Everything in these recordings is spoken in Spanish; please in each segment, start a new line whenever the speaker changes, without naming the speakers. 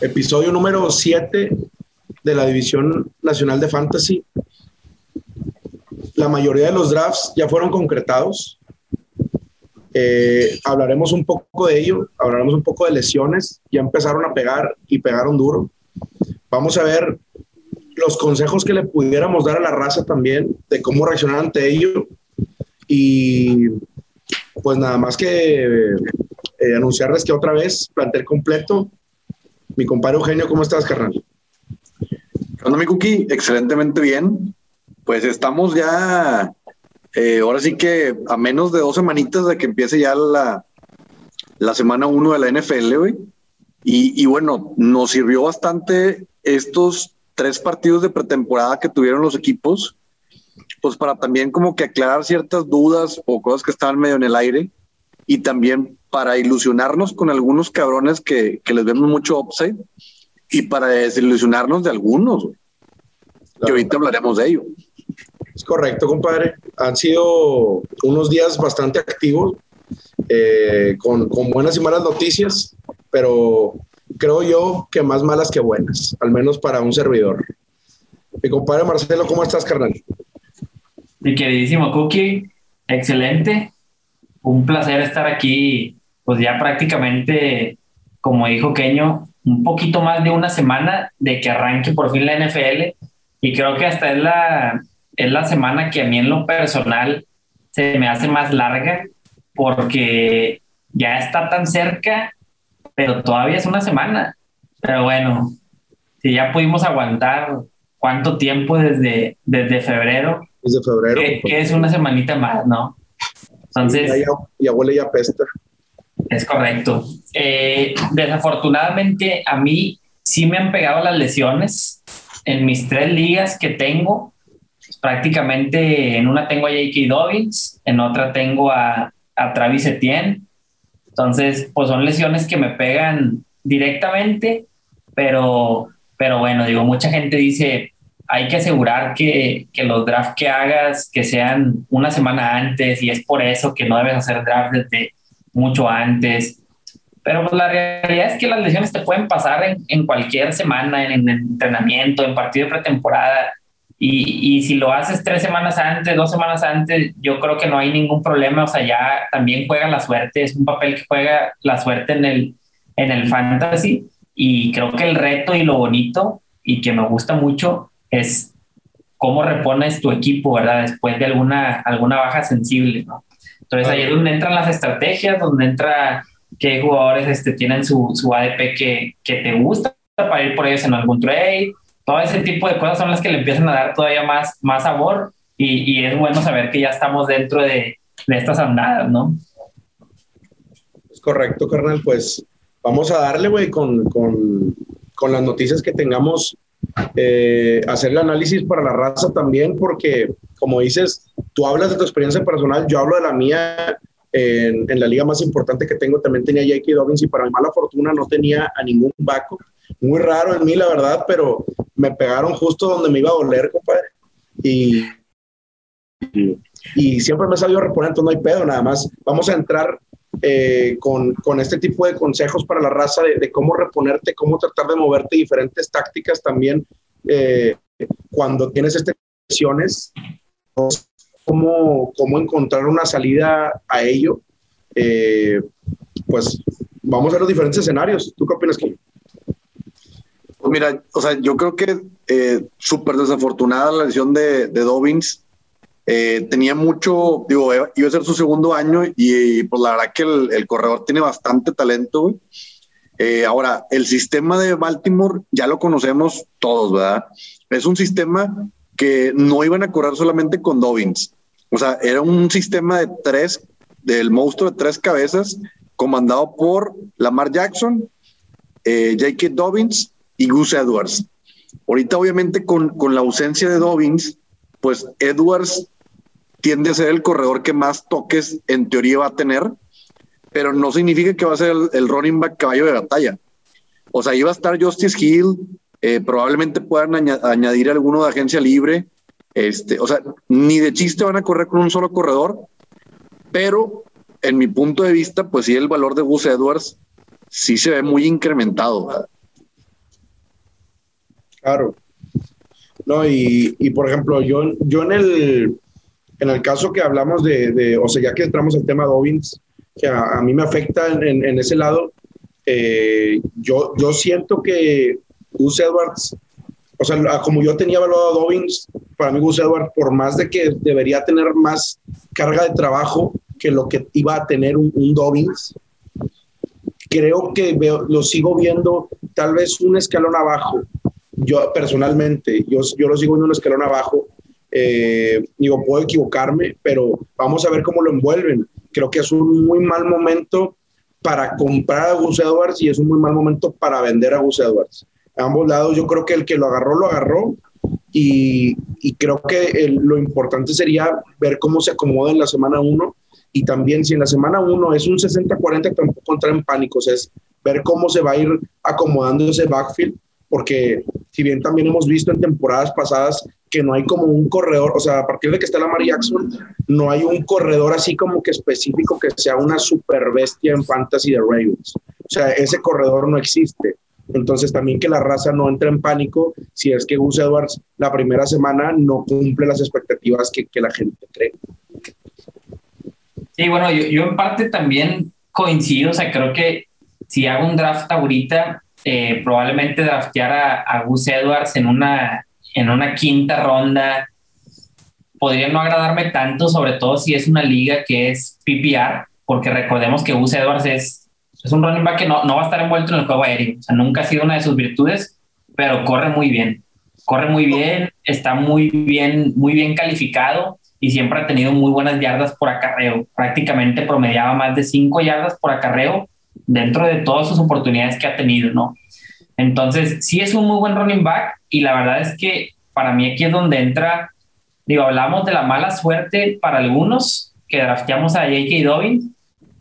episodio número 7 de la División Nacional de Fantasy. La mayoría de los drafts ya fueron concretados. Eh, hablaremos un poco de ello, hablaremos un poco de lesiones. Ya empezaron a pegar y pegaron duro. Vamos a ver los consejos que le pudiéramos dar a la raza también de cómo reaccionar ante ello. Y pues nada más que eh, anunciarles que otra vez, plantel completo. Mi compadre Eugenio, ¿cómo estás, carnal?
Hola, mi Cookie, excelentemente bien. Pues estamos ya, eh, ahora sí que a menos de dos semanitas de que empiece ya la, la semana uno de la NFL, güey. Y, y, bueno, nos sirvió bastante estos tres partidos de pretemporada que tuvieron los equipos, pues para también como que aclarar ciertas dudas o cosas que estaban medio en el aire y también para ilusionarnos con algunos cabrones que, que les vemos mucho upside y para desilusionarnos de algunos, que ahorita hablaremos de ello.
Es correcto, compadre. Han sido unos días bastante activos, eh, con, con, buenas y malas noticias, pero creo yo que más malas que buenas, al menos para un servidor. Mi compadre Marcelo, ¿cómo estás, carnal?
Mi queridísimo Cookie, excelente. Un placer estar aquí, pues ya prácticamente, como dijo Keño, un poquito más de una semana de que arranque por fin la NFL. Y creo que hasta es la, es la semana que a mí en lo personal se me hace más larga porque ya está tan cerca pero todavía es una semana. Pero bueno, si ya pudimos aguantar cuánto tiempo desde, desde febrero.
Desde febrero.
Que, es una semanita más, ¿no? Entonces.
Y abuela ya pesta.
Es correcto. Eh, desafortunadamente, a mí sí me han pegado las lesiones en mis tres ligas que tengo. prácticamente en una tengo a J.K. Dobbins, en otra tengo a, a Travis Etienne entonces, pues son lesiones que me pegan directamente, pero, pero bueno, digo, mucha gente dice, hay que asegurar que, que los drafts que hagas, que sean una semana antes, y es por eso que no debes hacer drafts desde mucho antes. Pero pues, la realidad es que las lesiones te pueden pasar en, en cualquier semana, en, en entrenamiento, en partido de pretemporada. Y, y, si lo haces tres semanas antes, dos semanas antes, yo creo que no hay ningún problema. O sea, ya también juega la suerte, es un papel que juega la suerte en el, en el fantasy. Y creo que el reto y lo bonito y que me gusta mucho es cómo repones tu equipo, ¿verdad? Después de alguna, alguna baja sensible, ¿no? Entonces ahí es donde entran las estrategias, donde entra qué jugadores este, tienen su, su ADP que, que te gusta para ir por ellos en algún trade todo ese tipo de cosas son las que le empiezan a dar todavía más, más sabor y, y es bueno saber que ya estamos dentro de, de estas andadas, ¿no?
Es correcto, carnal. Pues vamos a darle, güey, con, con, con, las noticias que tengamos, eh, hacer el análisis para la raza también, porque como dices, tú hablas de tu experiencia personal, yo hablo de la mía. En, la liga más importante que tengo también tenía J.K. Dobbins y para mi mala fortuna no tenía a ningún backup muy raro en mí, la verdad, pero me pegaron justo donde me iba a doler, compadre. Y, y, siempre me he sabido reponer, no hay pedo, nada más. Vamos a entrar eh, con, con, este tipo de consejos para la raza de, cómo reponerte, cómo tratar de moverte, diferentes tácticas también eh, cuando tienes estas lesiones, cómo, cómo encontrar una salida a ello. Eh, pues vamos a los diferentes escenarios. ¿Tú qué opinas, Kim?
Pues mira, o sea, yo creo que súper desafortunada la lesión de, de Dobbins. Eh, tenía mucho, digo, iba a ser su segundo año y, pues la verdad que el, el corredor tiene bastante talento. Eh, ahora, el sistema de Baltimore ya lo conocemos todos, ¿verdad? Es un sistema que no iban a correr solamente con Dobbins. O sea, era un sistema de tres, del monstruo de tres cabezas, comandado por Lamar Jackson, eh, J.K. Dobbins y Gus Edwards. Ahorita, obviamente, con, con la ausencia de Dobbins, pues Edwards tiende a ser el corredor que más toques en teoría va a tener, pero no significa que va a ser el, running back caballo de batalla. O sea, iba a estar Justice Hill, eh, probablemente puedan añadir alguno de agencia libre. Este, o sea, ni de chiste van a correr con un solo corredor, pero en mi punto de vista, pues sí, el valor de Gus Edwards sí se ve muy incrementado.
Claro. No, y, y por ejemplo, yo, yo en el, en el caso que hablamos de, de o sea, ya que entramos al tema Dobbins, que a, mí me afecta en, en, ese lado, eh, yo, yo siento que Gus Edwards, o sea, como yo tenía evaluado a Dobbins, para mí Gus Edwards, por más de que debería tener más carga de trabajo que lo que iba a tener un, un Dobbins, creo que veo, lo sigo viendo tal vez un escalón abajo. Yo personalmente, yo, yo lo sigo viendo un escalón abajo. Eh, digo, puedo equivocarme, pero vamos a ver cómo lo envuelven. Creo que es un muy mal momento para comprar a Gus Edwards y es un muy mal momento para vender a Gus Edwards. A ambos lados, yo creo que el que lo agarró, lo agarró. Y, y creo que lo importante sería ver cómo se acomoda en la semana 1 y también si en la semana 1 es un 60-40, tampoco entrar en pánicos, es ver cómo se va a ir acomodando ese backfield, porque si bien también hemos visto en temporadas pasadas que no hay como un corredor, o sea, a partir de que está la Mary Jackson, no hay un corredor así como que específico que sea una super bestia en fantasy de Ravens. O sea, ese corredor no existe. Entonces también que la raza no entre en pánico si es que Gus Edwards la primera semana no cumple las expectativas que, que la gente cree.
Sí, bueno, yo, en parte también coincido, o sea, creo que si hago un draft ahorita, eh, probablemente draftear a, a, Gus Edwards en una, en una quinta ronda. Podría no agradarme tanto, sobre todo si es una liga que es PPR, porque recordemos que Gus Edwards es, es un running back que no, no va a estar envuelto en el juego aéreo, nunca ha sido una de sus virtudes, pero corre muy bien, corre muy bien, está muy bien, muy bien calificado y siempre ha tenido muy buenas yardas por acarreo. Prácticamente promediaba más de 5 yardas por acarreo dentro de todas sus oportunidades que ha tenido, ¿no? Entonces, sí es un muy buen running back y la verdad es que para mí aquí es donde entra, digo, hablamos de la mala suerte para algunos que drafteamos a J.K. Dobbins,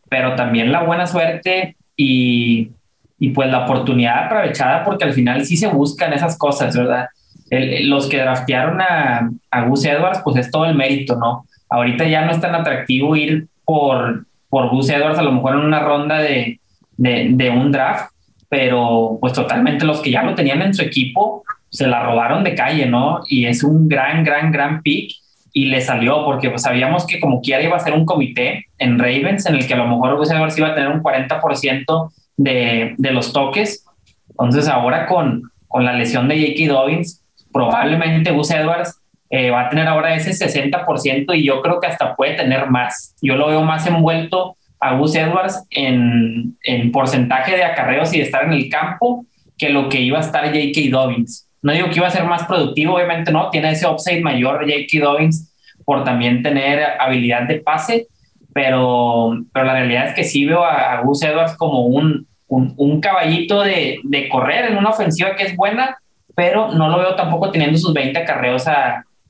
pero también la buena suerte y, y pues la oportunidad aprovechada porque al final sí se buscan esas cosas, ¿verdad? los que draftearon a, a Gus Edwards, pues es todo el mérito, ¿no? Ahorita ya no es tan atractivo ir por, por Gus Edwards, a lo mejor en una ronda de, de, un draft, pero pues totalmente los que ya lo tenían en su equipo se la robaron de calle, ¿no? Y es un gran, gran, gran pick y le salió porque pues sabíamos que como quiera iba a ser un comité en Ravens en el que a lo mejor Gus Edwards iba a tener un 40% de, de los toques. Entonces ahora con, con la lesión de J.K. Dobbins, probablemente Gus Edwards eh, va a tener ahora ese 60% y yo creo que hasta puede tener más. Yo lo veo más envuelto a Gus Edwards en, en porcentaje de acarreos y de estar en el campo que lo que iba a estar J.K. Dobbins. No digo que iba a ser más productivo, obviamente no, tiene ese upside mayor J.K. Dobbins por también tener habilidad de pase, pero, pero la realidad es que sí veo a, Gus Edwards como un, un, caballito de, de, correr en una ofensiva que es buena, pero no lo veo tampoco teniendo sus 20 carreos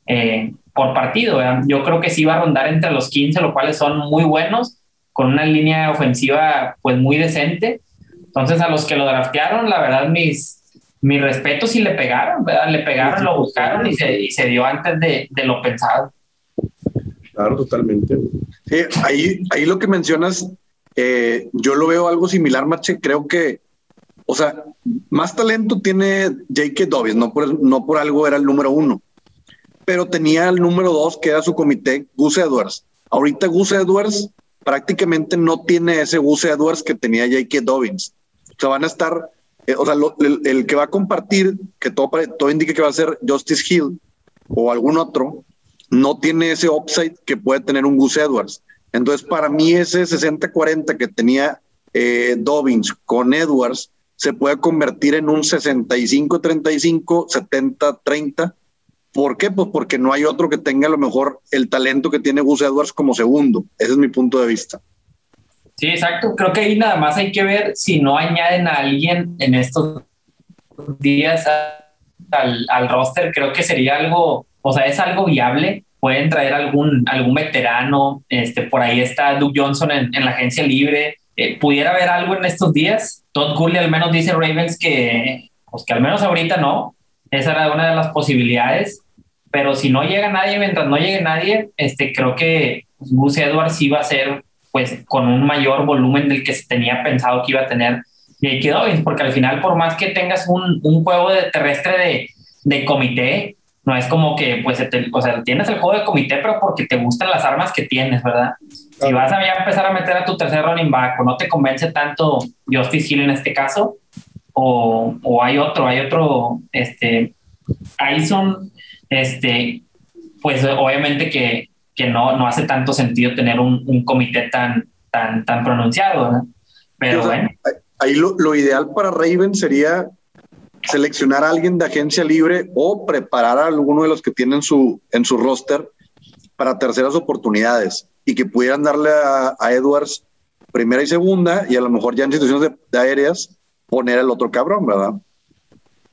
eh, por partido. Yo creo que sí va a rondar entre los 15, lo cuales son muy buenos, con una línea ofensiva pues muy decente. Entonces a los que lo draftearon, la verdad, mis, mis respetos y le pegaron, ¿verdad? Le pegaron, lo buscaron y se, y se dio antes de, de, lo pensado.
Claro, totalmente.
Sí, ahí, ahí lo que mencionas, eh, yo lo veo algo similar, Mache. Creo que o sea, más talento tiene J.K. Dobbins, no por, no por algo era el número uno, pero tenía el número dos, que era su comité, Gus Edwards. Ahorita Gus Edwards prácticamente no tiene ese Gus Edwards que tenía J.K. Dobbins. O sea, van a estar, eh, o sea, el, que va a compartir, que todo, todo indica que va a ser Justice Hill o algún otro, no tiene ese upside que puede tener un Gus Edwards. Entonces, para mí ese 60-40 que tenía eh, Dobbins con Edwards se puede convertir en un 65-35, 70-30. ¿Por qué? Pues porque no hay otro que tenga a lo mejor el talento que tiene Gus Edwards como segundo. Ese es mi punto de vista.
Sí, exacto. Creo que ahí nada más hay que ver si no añaden a alguien en estos días al, al roster. Creo que sería algo, o sea, es algo viable. Pueden traer algún, algún veterano. Este, por ahí está Doug Johnson en, en la agencia libre eh, pudiera haber algo en estos días. Todd Gurley al menos dice Ravens que, pues que al menos ahorita no. Esa era una de las posibilidades. Pero si no llega nadie, mientras no llegue nadie, este, creo que Gus Edwards iba a ser pues con un mayor volumen del que se tenía pensado que iba a tener J.K. Dobbins, porque al final por más que tengas un, un juego de terrestre de de comité, no es como que, pues, o sea, tienes el juego de comité, pero porque te gustan las armas que tienes, ¿verdad? Si vas a empezar a meter a tu tercer running back o no te convence tanto Justice Hill en este caso, o, o hay otro, hay otro, este, Ayson, este, pues obviamente que, que no, no hace tanto sentido tener un, un comité tan, tan, tan pronunciado, ¿verdad? Pero bueno.
Ahí lo, lo ideal para Raven sería seleccionar a alguien de agencia libre o preparar a alguno de los que tienen su, en su roster para terceras oportunidades y que pudieran darle a, Edwards primera y segunda y a lo mejor ya en situaciones de, aéreas poner el otro cabrón, ¿verdad?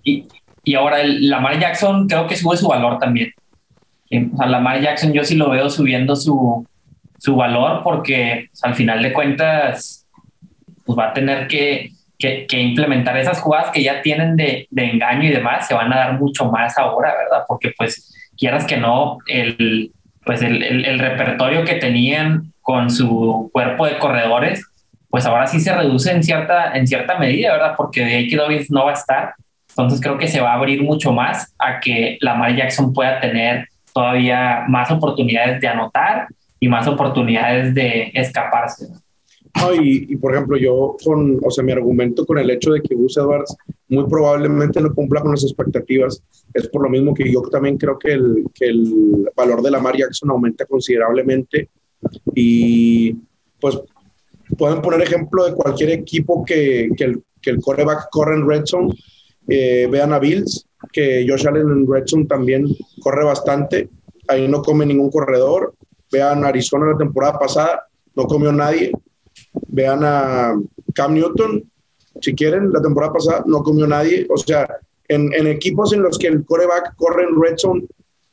Y, y ahora el Lamar Jackson creo que sube su valor también. O sea, Lamar Jackson yo sí lo veo subiendo su, su valor porque al final de cuentas pues va a tener que que, implementar esas jugadas que ya tienen de, de, engaño y demás, se van a dar mucho más ahora, ¿verdad? Porque pues quieras que no, el, pues el, el, repertorio que tenían con su cuerpo de corredores, pues ahora sí se reduce en cierta, en cierta medida, ¿verdad? Porque de. Dobbins no va a estar. Entonces creo que se va a abrir mucho más a que Lamar Jackson pueda tener todavía más oportunidades de anotar y más oportunidades de escaparse
y, por ejemplo, yo con, o sea, mi argumento con el hecho de que Gus Edwards muy probablemente no cumpla con las expectativas es por lo mismo que yo también creo que el, que el valor de la Mar Jackson aumenta considerablemente y pues pueden poner ejemplo de cualquier equipo que, que, el, que el corre en red zone. Eh, vean a Bills, que Josh Allen en red zone también corre bastante. Ahí no come ningún corredor. Vean Arizona la temporada pasada, no comió nadie. Vean a Cam Newton, si quieren, la temporada pasada no comió nadie. O sea, en, equipos en los que el coreback corre en red zone,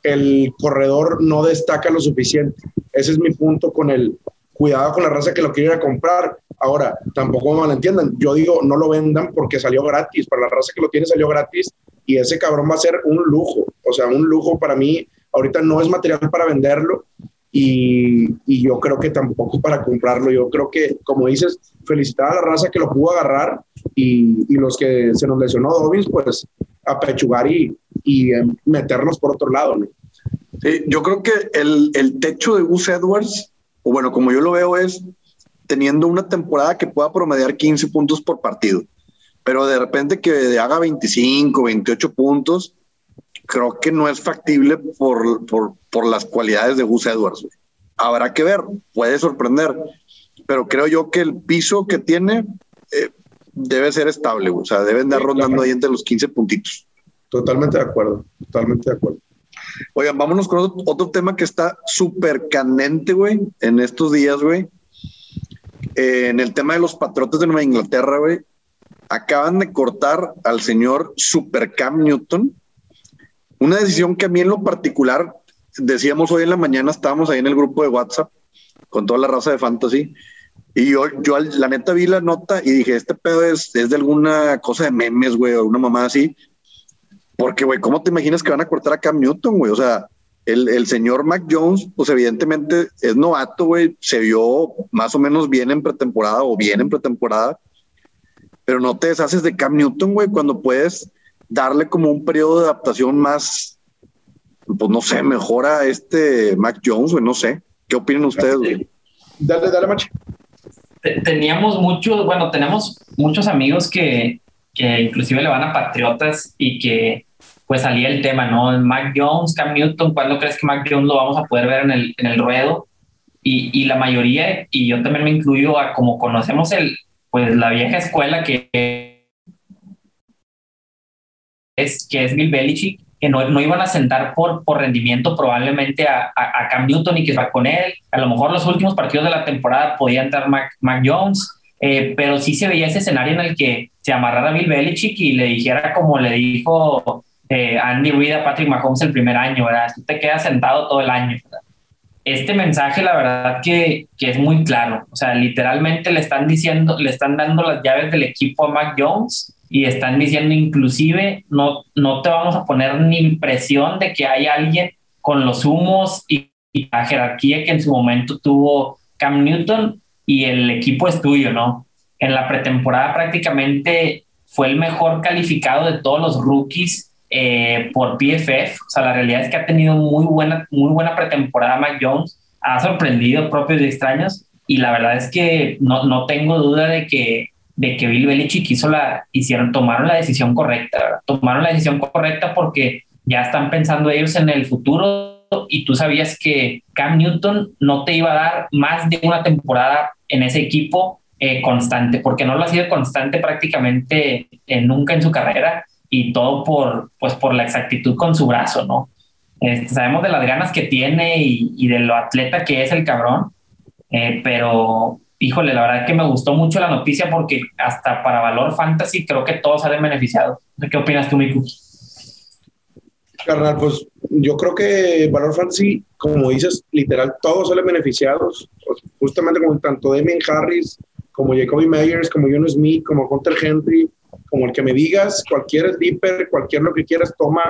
el corredor no destaca lo suficiente. Ese es mi punto con el cuidado con la raza que lo quiere a comprar. Ahora, tampoco me malentiendan. Yo digo, no lo vendan porque salió gratis. Para la raza que lo tiene salió gratis y ese cabrón va a ser un lujo. O sea, un lujo para mí. Ahorita no es material para venderlo y, y, yo creo que tampoco para comprarlo. Yo creo que, como dices, felicitar a la raza que lo pudo agarrar y, y los que se nos lesionó Dobbins, pues apechugar y, y eh, meternos por otro lado. ¿no?
Sí, yo creo que el, el techo de Gus Edwards, o bueno, como yo lo veo, es teniendo una temporada que pueda promediar 15 puntos por partido, pero de repente que haga 25, 28 puntos, creo que no es factible por, por, por las cualidades de Gus Edwards. Habrá que ver, puede sorprender, pero creo yo que el piso que tiene eh, debe ser estable, o sea, deben de rondando ahí entre los 15 puntitos.
Totalmente de acuerdo, totalmente de acuerdo.
Oigan, vámonos con otro, otro tema que está súper candente, güey, en estos días, güey. Eh, en el tema de los patriotas de Nueva Inglaterra, güey, acaban de cortar al señor Super Cam Newton, una decisión que a mí en lo particular, decíamos hoy en la mañana, estábamos ahí en el grupo de WhatsApp con toda la raza de fantasy. Y yo, yo la neta vi la nota y dije, este pedo es, es de alguna cosa de memes, güey, o una mamá así. Porque, güey, ¿cómo te imaginas que van a cortar a Cam Newton, güey? O sea, el, el, señor Mac Jones, pues evidentemente es novato, güey, se vio más o menos bien en pretemporada o bien en pretemporada, pero no te deshaces de Cam Newton, güey, cuando puedes darle como un periodo de adaptación más, pues no sé, mejora este Mac Jones, güey, no sé. ¿Qué opinan ustedes, güey?
Dale, dale, Machi.
Teníamos muchos, bueno, tenemos muchos amigos que, que inclusive le van a Patriotas y que pues salía el tema, ¿no? Mac Jones, Cam Newton, ¿cuándo crees que Mac Jones lo vamos a poder ver en el, en el ruedo? Y, y, la mayoría, y yo también me incluyo a como conocemos el, pues la vieja escuela que es, que es Bill Belichick, que no, no, iban a sentar por, por rendimiento probablemente a, a, Cam Newton y que va con él. A lo mejor los últimos partidos de la temporada podían dar Mac, Mac Jones, eh, pero sí se veía ese escenario en el que se amarrara a Bill Belichick y le dijera como le dijo eh, Andy Reid a Patrick Mahomes el primer año, ¿verdad? Tú te quedas sentado todo el año, Este mensaje, la verdad que, que, es muy claro. O sea, literalmente le están diciendo, le están dando las llaves del equipo a Mac Jones y están diciendo inclusive no, no te vamos a poner ni impresión de que hay alguien con los humos y, la jerarquía que en su momento tuvo Cam Newton y el equipo es tuyo, ¿no? En la pretemporada prácticamente fue el mejor calificado de todos los rookies eh, por PFF. O sea, la realidad es que ha tenido muy buena, muy buena pretemporada Mac Jones, ha sorprendido propios y extraños, y la verdad es que no, no tengo duda de que, de que Bill Belichick hizo la, hicieron, tomaron la decisión correcta, tomaron la decisión correcta porque ya están pensando ellos en el futuro. Y tú sabías que Cam Newton no te iba a dar más de una temporada en ese equipo eh, constante, porque no lo ha sido constante prácticamente eh, nunca en su carrera y todo por, pues, por la exactitud con su brazo, ¿no? Este, sabemos de las ganas que tiene y, de lo atleta que es el cabrón, eh, pero híjole, la verdad es que me gustó mucho la noticia porque hasta para valor fantasy creo que todos salen beneficiados. ¿Qué opinas tú, Miku?
Carnal, pues yo creo que Valor Fantasy, como dices, literal, todos salen beneficiados. Justamente como tanto Damien Harris, como Jacoby Meyers, como John Smith, como Hunter Henry, como el que me digas, cualquier sleeper, cualquier lo que quieras, toma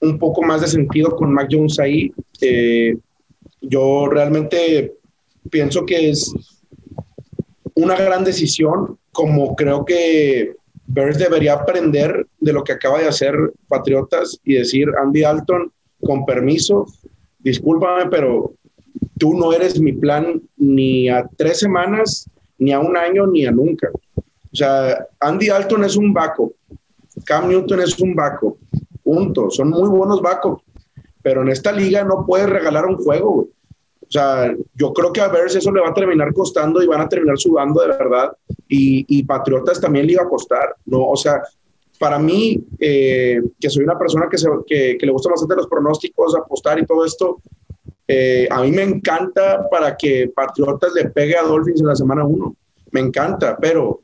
un poco más de sentido con Mac Jones ahí. Eh, yo realmente pienso que es una gran decisión, como creo que Bears debería aprender de lo que acaba de hacer Patriotas y decir, Andy Alton, con permiso, discúlpame, pero tú no eres mi plan ni a tres semanas, ni a un año, ni a nunca. O sea, Andy Alton es un vaco, Cam Newton es un vaco, punto. Son muy buenos vacos, pero en esta liga no puedes regalar un juego, O sea, yo creo que a Bears eso le va a terminar costando y van a terminar sudando de verdad. Y, Patriotas también le iba a costar, ¿no? O sea, para mí, eh, que soy una persona que, se, que, le gusta bastante los pronósticos, apostar y todo esto, eh, a mí me encanta para que Patriotas le pegue a Dolphins en la semana 1. Me encanta, pero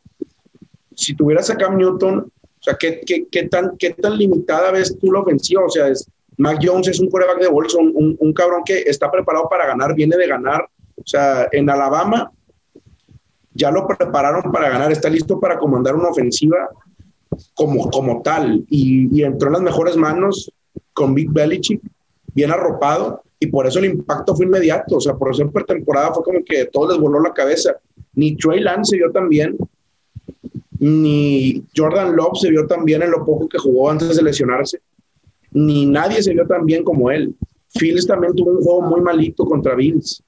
si tuvieras a Cam Newton, o sea, ¿qué, qué, qué tan, ¿qué tan limitada ves tú la ofensiva? O sea, es, Mac Jones es un coreback de bolsa, un, un, cabrón que está preparado para ganar, viene de ganar. O sea, en Alabama ya lo prepararon para ganar, está listo para comandar una ofensiva como, como tal. Y, y entró en las mejores manos con Big Belichick, bien arropado, y por eso el impacto fue inmediato. O sea, por eso en pretemporada fue como que todo les voló la cabeza. Ni Trey Lance tan bien, ni Jordan Love se vio tan bien en lo poco que jugó antes de lesionarse, ni nadie se vio tan bien como él. Fields también tuvo un juego muy malito contra Bills.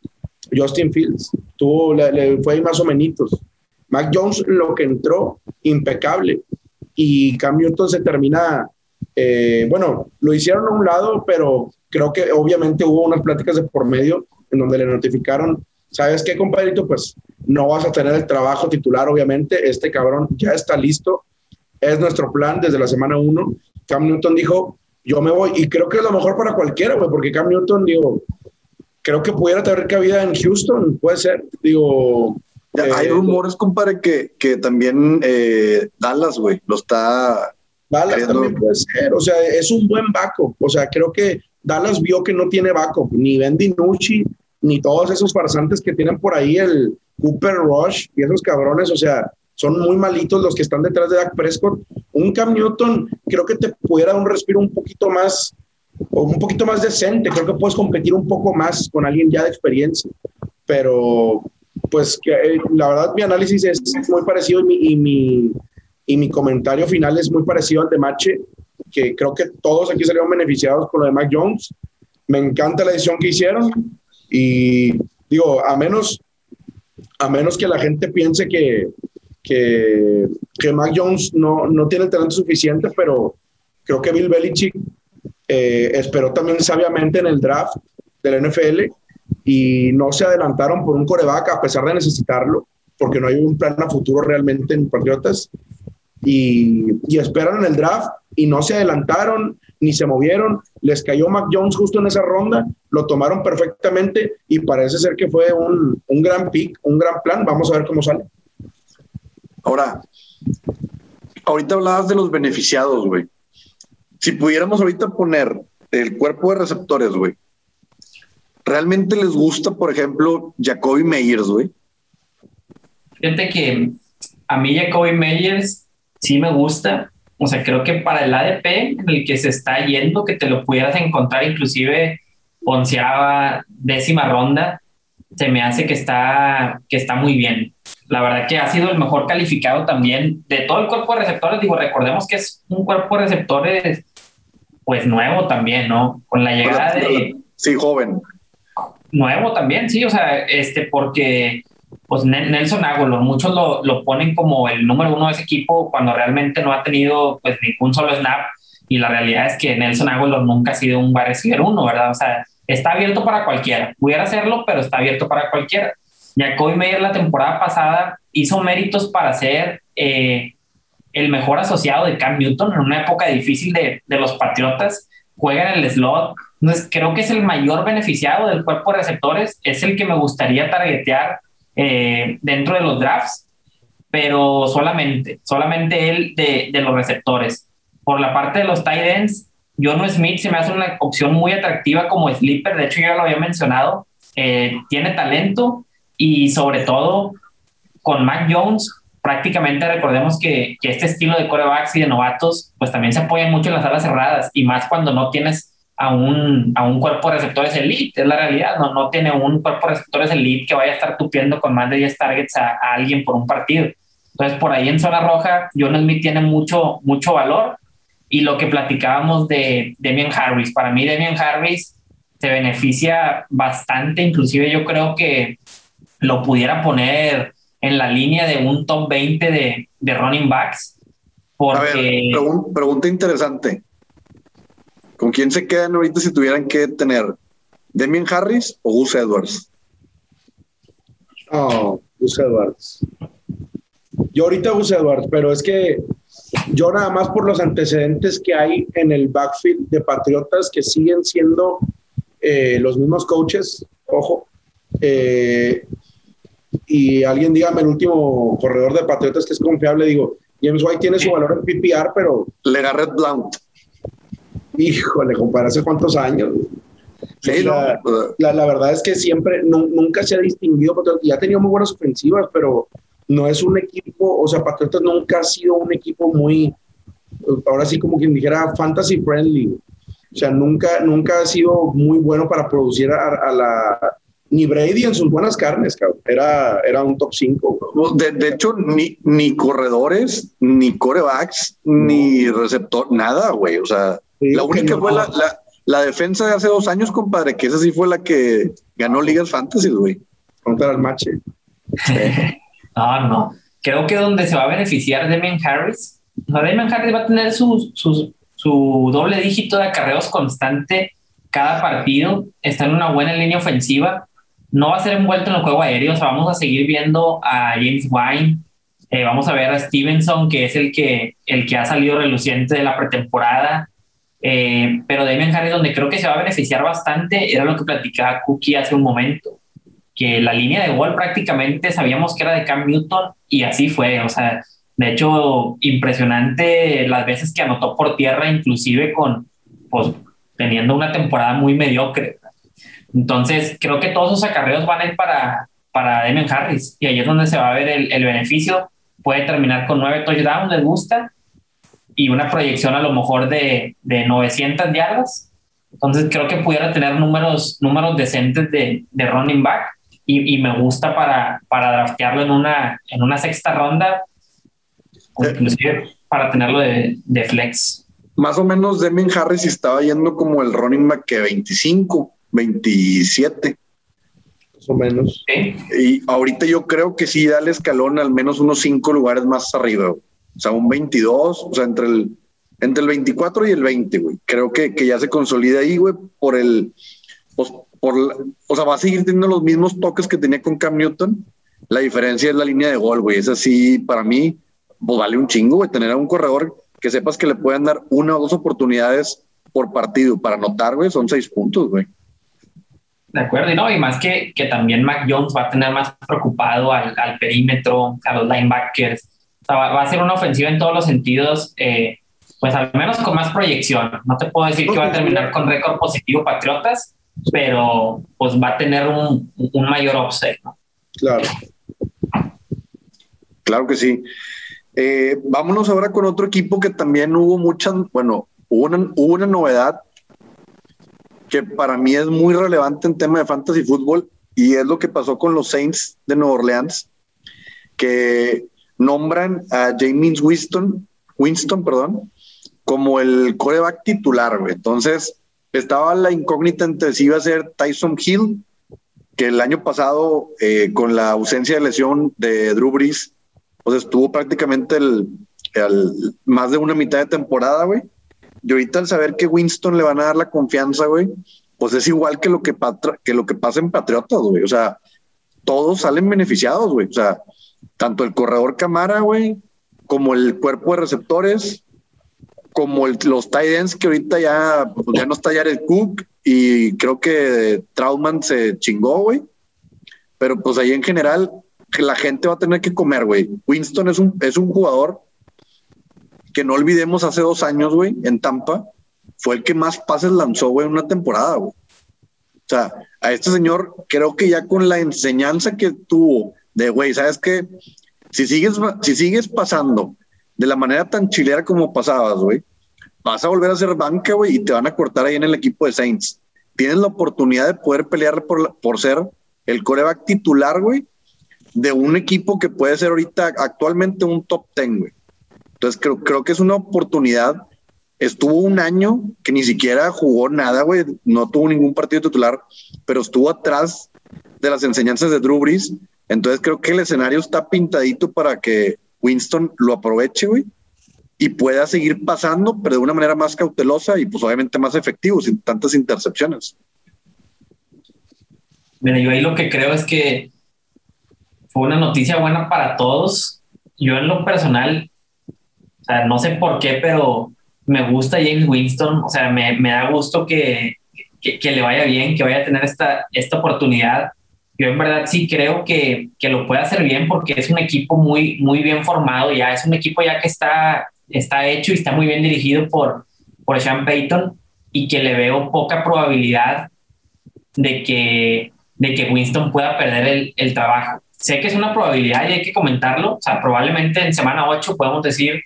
Justin Fields tuvo, le, fue más o menos. Mac Jones lo que entró, impecable. Y Cam Newton se termina, eh, bueno, lo hicieron a un lado, pero creo que obviamente hubo unas pláticas de por medio en donde le notificaron, ¿sabes qué, compadrito? Pues no vas a tener el trabajo titular, obviamente. Este cabrón ya está listo. Es nuestro plan desde la semana uno. Cam Newton dijo, yo me voy. Y creo que es lo mejor para cualquiera, güey, porque Cam Newton, digo, creo que pudiera tener cabida en Houston, puede ser. Digo.
hay eh, rumores, compadre, que, que también eh, Dallas, güey, lo está.
Dallas también puede ser. O sea, es un buen backup. O sea, creo que Dallas vio que no tiene backup, ni Ben DiNucci, ni todos esos farsantes que tienen por ahí el Cooper Rush y esos cabrones. O sea, son muy malitos los que están detrás de Dak Prescott. Un Cam Newton creo que te pudiera dar un respiro un poquito más o un poquito más decente. Creo que puedes competir un poco más con alguien ya de experiencia. Pero, pues, eh, la verdad, mi análisis es muy parecido y mi, y mi, y mi comentario final es muy parecido al de Mache, que creo que todos aquí salieron beneficiados con lo de Mac Jones. Me encanta la decisión que hicieron y digo, a menos, a menos que la gente piense que, que, que Mac Jones no, no tiene el talento suficiente, pero creo que Bill Belichick eh, esperó también sabiamente en el draft del NFL y no se adelantaron por un coreback a pesar de necesitarlo, porque no hay un plan a futuro realmente en Patriotas. Y, y esperan en el draft y no se adelantaron ni se movieron. Les cayó Mac Jones justo en esa ronda, lo tomaron perfectamente y parece ser que fue un, un gran pick, un gran plan. Vamos a ver cómo sale.
Ahora, ahorita hablabas de los beneficiados, güey. Si pudiéramos ahorita poner el cuerpo de receptores, güey, ¿realmente les gusta, por ejemplo, Jacoby Meyers, güey?
Fíjate que a mí Jacoby Meyers sí me gusta. O sea, creo que para el ADP en el que se está yendo, que te lo pudieras encontrar inclusive onceava, décima ronda, se me hace que está, que está muy bien. La verdad que ha sido el mejor calificado también de todo el cuerpo de receptores. Digo, recordemos que es un cuerpo de receptores pues nuevo también, ¿no? Con la llegada de...
Sí, joven.
Nuevo también, sí, o sea, este, porque pues Nelson Aguilar, muchos lo, lo, ponen como el número uno de ese equipo cuando realmente no ha tenido pues ningún solo snap. Y la realidad es que Nelson Aguilar nunca ha sido un wide receiver uno, ¿verdad? O sea, está abierto para cualquiera, pudiera hacerlo, pero está abierto para cualquiera. Jacoby Meyer la temporada pasada hizo méritos para ser eh, el mejor asociado de Cam Newton en una época difícil de, de los Patriotas, juega en el slot, entonces creo que es el mayor beneficiado del cuerpo de receptores, es el que me gustaría targetear eh, dentro de los drafts, pero solamente, solamente él de, de, los receptores. Por la parte de los tight ends, John Smith se me hace una opción muy atractiva como sleeper, de hecho ya lo había mencionado, eh, tiene talento y sobre todo con Mac Jones, prácticamente recordemos que, que este estilo de corebacks y de novatos, pues también se apoyan mucho en las alas cerradas y más cuando no tienes a un, a un cuerpo de receptores elite, es la realidad, no, no tiene un cuerpo de receptores elite que vaya a estar tupiendo con más de 10 targets a, alguien por un partido. Entonces, por ahí en zona roja, John Smith tiene mucho, mucho valor. Y lo que platicábamos de Demian Harris, para mí Demian Harris se beneficia bastante, inclusive yo creo que lo pudiera poner en la línea de un top 20 de, de running backs. Porque...
A ver, pregunta interesante. ¿Con quién se quedan ahorita si tuvieran que tener Demian Harris o Gus Edwards?
Oh, Gus Edwards. Yo ahorita Gus Edwards, pero es que yo nada más por los antecedentes que hay en el backfield de Patriotas que siguen siendo eh, los mismos coaches, ojo, eh, y alguien dígame el último corredor de Patriotas que es confiable, digo, James White tiene su valor en PPR, pero...
Legarrette Blount.
Híjole, compadre, ¿hace cuántos años? Sí, la, la, verdad es que siempre, nunca se ha distinguido, ya ha tenido muy buenas ofensivas, pero no es un equipo, o sea, Patriotas nunca ha sido un equipo muy, ahora sí como quien dijera, fantasy friendly. O sea, nunca, nunca ha sido muy bueno para producir a, la... Ni Brady en sus buenas carnes, cabrón. Era, era un top 5.
De, de, hecho, ni, ni corredores, ni corebacks, ni receptor, nada, güey. O sea, la única fue la, la, defensa de hace dos años, compadre, que esa sí fue la que ganó Ligas Fantasy, güey.
Contra el match.
no, no. Creo que donde se va a beneficiar Demian Harris, no, Demian Harris va a tener su, su, su doble dígito de acarreos constante cada partido, está en una buena línea ofensiva, no va a ser envuelto en el juego aéreo, o sea, vamos a seguir viendo a James Wine, eh, vamos a ver a Stevenson, que es el que, el que ha salido reluciente de la pretemporada, eh, pero Damian Harris, donde creo que se va a beneficiar bastante, era lo que platicaba Cookie hace un momento, que la línea de gol prácticamente sabíamos que era de Cam Newton y así fue. O sea, de hecho, impresionante las veces que anotó por tierra, inclusive con, pues, teniendo una temporada muy mediocre. Entonces, creo que todos esos acarreos van a ir para, para Damian Harris y ahí es donde se va a ver el, el beneficio. Puede terminar con nueve touchdowns, les gusta, y una proyección a lo mejor de, de 900 yardas. Entonces creo que pudiera tener números, números decentes de, de running back y, y, me gusta para, para draftearlo en una, en una sexta ronda, inclusive para tenerlo de, de flex.
Más o menos Demin Harris estaba yendo como el running back que 25, 27.
Más o menos.
Y ahorita yo creo que sí da el escalón al menos unos cinco lugares más arriba. O sea, un 22, o sea, entre el, entre el 24 y el 20, güey. Creo que, que ya se consolida ahí, güey, por el, pues, por, o sea, va a seguir teniendo los mismos toques que tenía con Cam Newton. La diferencia es la línea de gol, güey. Es así, para mí, pues vale un chingo, güey, tener a un corredor que sepas que le pueden dar una o dos oportunidades por partido para anotar, güey, son seis puntos, güey.
De acuerdo, y no, y más que, que también Mac Jones va a tener más preocupado al, al perímetro, a los linebackers, va, a ser una ofensiva en todos los sentidos, eh, pues al menos con más proyección. No te puedo decir que va a terminar con récord positivo Patriotas, pero pues va a tener un, un mayor offset. ¿no?
Claro.
Claro que sí. Eh, vámonos ahora con otro equipo que también hubo muchas, bueno, hubo una, hubo una novedad que para mí es muy relevante en tema de fantasy fútbol y es lo que pasó con los Saints de Nueva Orleans, que nombran a James Winston, Winston perdón, como el coreback titular, güey. Entonces, estaba la incógnita entre si iba a ser Tyson Hill, que el año pasado, eh, con la ausencia de lesión de Drew Brees, pues estuvo prácticamente el, más de una mitad de temporada, güey. Y ahorita al saber que Winston le van a dar la confianza, güey, pues es igual que lo que, que lo que pasa en Patriotas, güey. O sea, todos salen beneficiados, güey. O sea, tanto el corredor Camara, güey, como el cuerpo de receptores, como los tight ends que ahorita ya, pues ya no está Jared Cook y creo que Trautman se chingó, güey. Pero pues ahí en general la gente va a tener que comer, güey. Winston es un, es un jugador que no olvidemos hace dos años, güey, en Tampa, fue el que más pases lanzó, güey, en una temporada, güey. O sea, a este señor creo que ya con la enseñanza que tuvo de, güey, ¿sabes qué? Si sigues, si sigues pasando de la manera tan chilera como pasabas, güey, vas a volver a ser banca, güey, y te van a cortar ahí en el equipo de Saints. Tienes la oportunidad de poder pelear por, por ser el coreback titular, güey, de un equipo que puede ser ahorita actualmente un top ten, güey. Entonces creo, creo que es una oportunidad. Estuvo un año que ni siquiera jugó nada, güey, no tuvo ningún partido titular, pero estuvo atrás de las enseñanzas de Drew Brees. Entonces creo que el escenario está pintadito para que Winston lo aproveche, güey, y pueda seguir pasando, pero de una manera más cautelosa y pues obviamente más efectivo, sin tantas intercepciones.
Mira, yo ahí lo que creo es que fue una noticia buena para todos. Yo en lo personal, o sea, no sé por qué, pero me gusta James Winston, o sea, me, me da gusto que, que, que, le vaya bien, que vaya a tener esta, esta oportunidad yo en verdad sí creo que, que, lo puede hacer bien porque es un equipo muy, muy bien formado, ya es un equipo ya que está, está hecho y está muy bien dirigido por, por Sean Payton y que le veo poca probabilidad de que, de que Winston pueda perder el, el trabajo. Sé que es una probabilidad y hay que comentarlo, o sea, probablemente en semana 8 podemos decir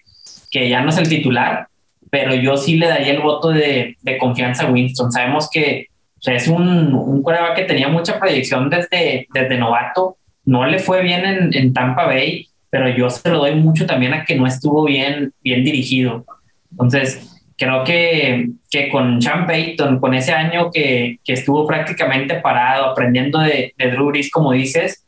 que ya no es el titular, pero yo sí le daría el voto de, de confianza a Winston. Sabemos que es un, un que tenía mucha proyección desde, desde novato. No le fue bien en, en, Tampa Bay, pero yo se lo doy mucho también a que no estuvo bien, bien dirigido. Entonces, creo que, que con Sean Payton, con ese año que, que estuvo prácticamente parado, aprendiendo de, de Drew Brees, como dices,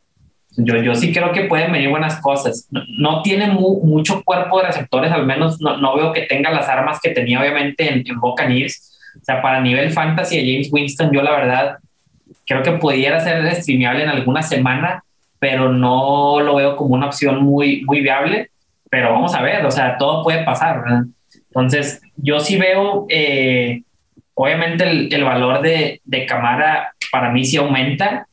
yo, yo sí creo que pueden venir buenas cosas. No, tiene mucho cuerpo de receptores, al menos no, no, veo que tenga las armas que tenía obviamente en, en Buccaneers o sea, para nivel fantasy de James Winston, yo la verdad creo que pudiera ser streameable en alguna semana, pero no lo veo como una opción muy, muy viable. Pero vamos a ver, o sea, todo puede pasar, ¿verdad? Entonces, yo sí veo, eh, obviamente, el, el, valor de, de Camara para mí sí aumenta.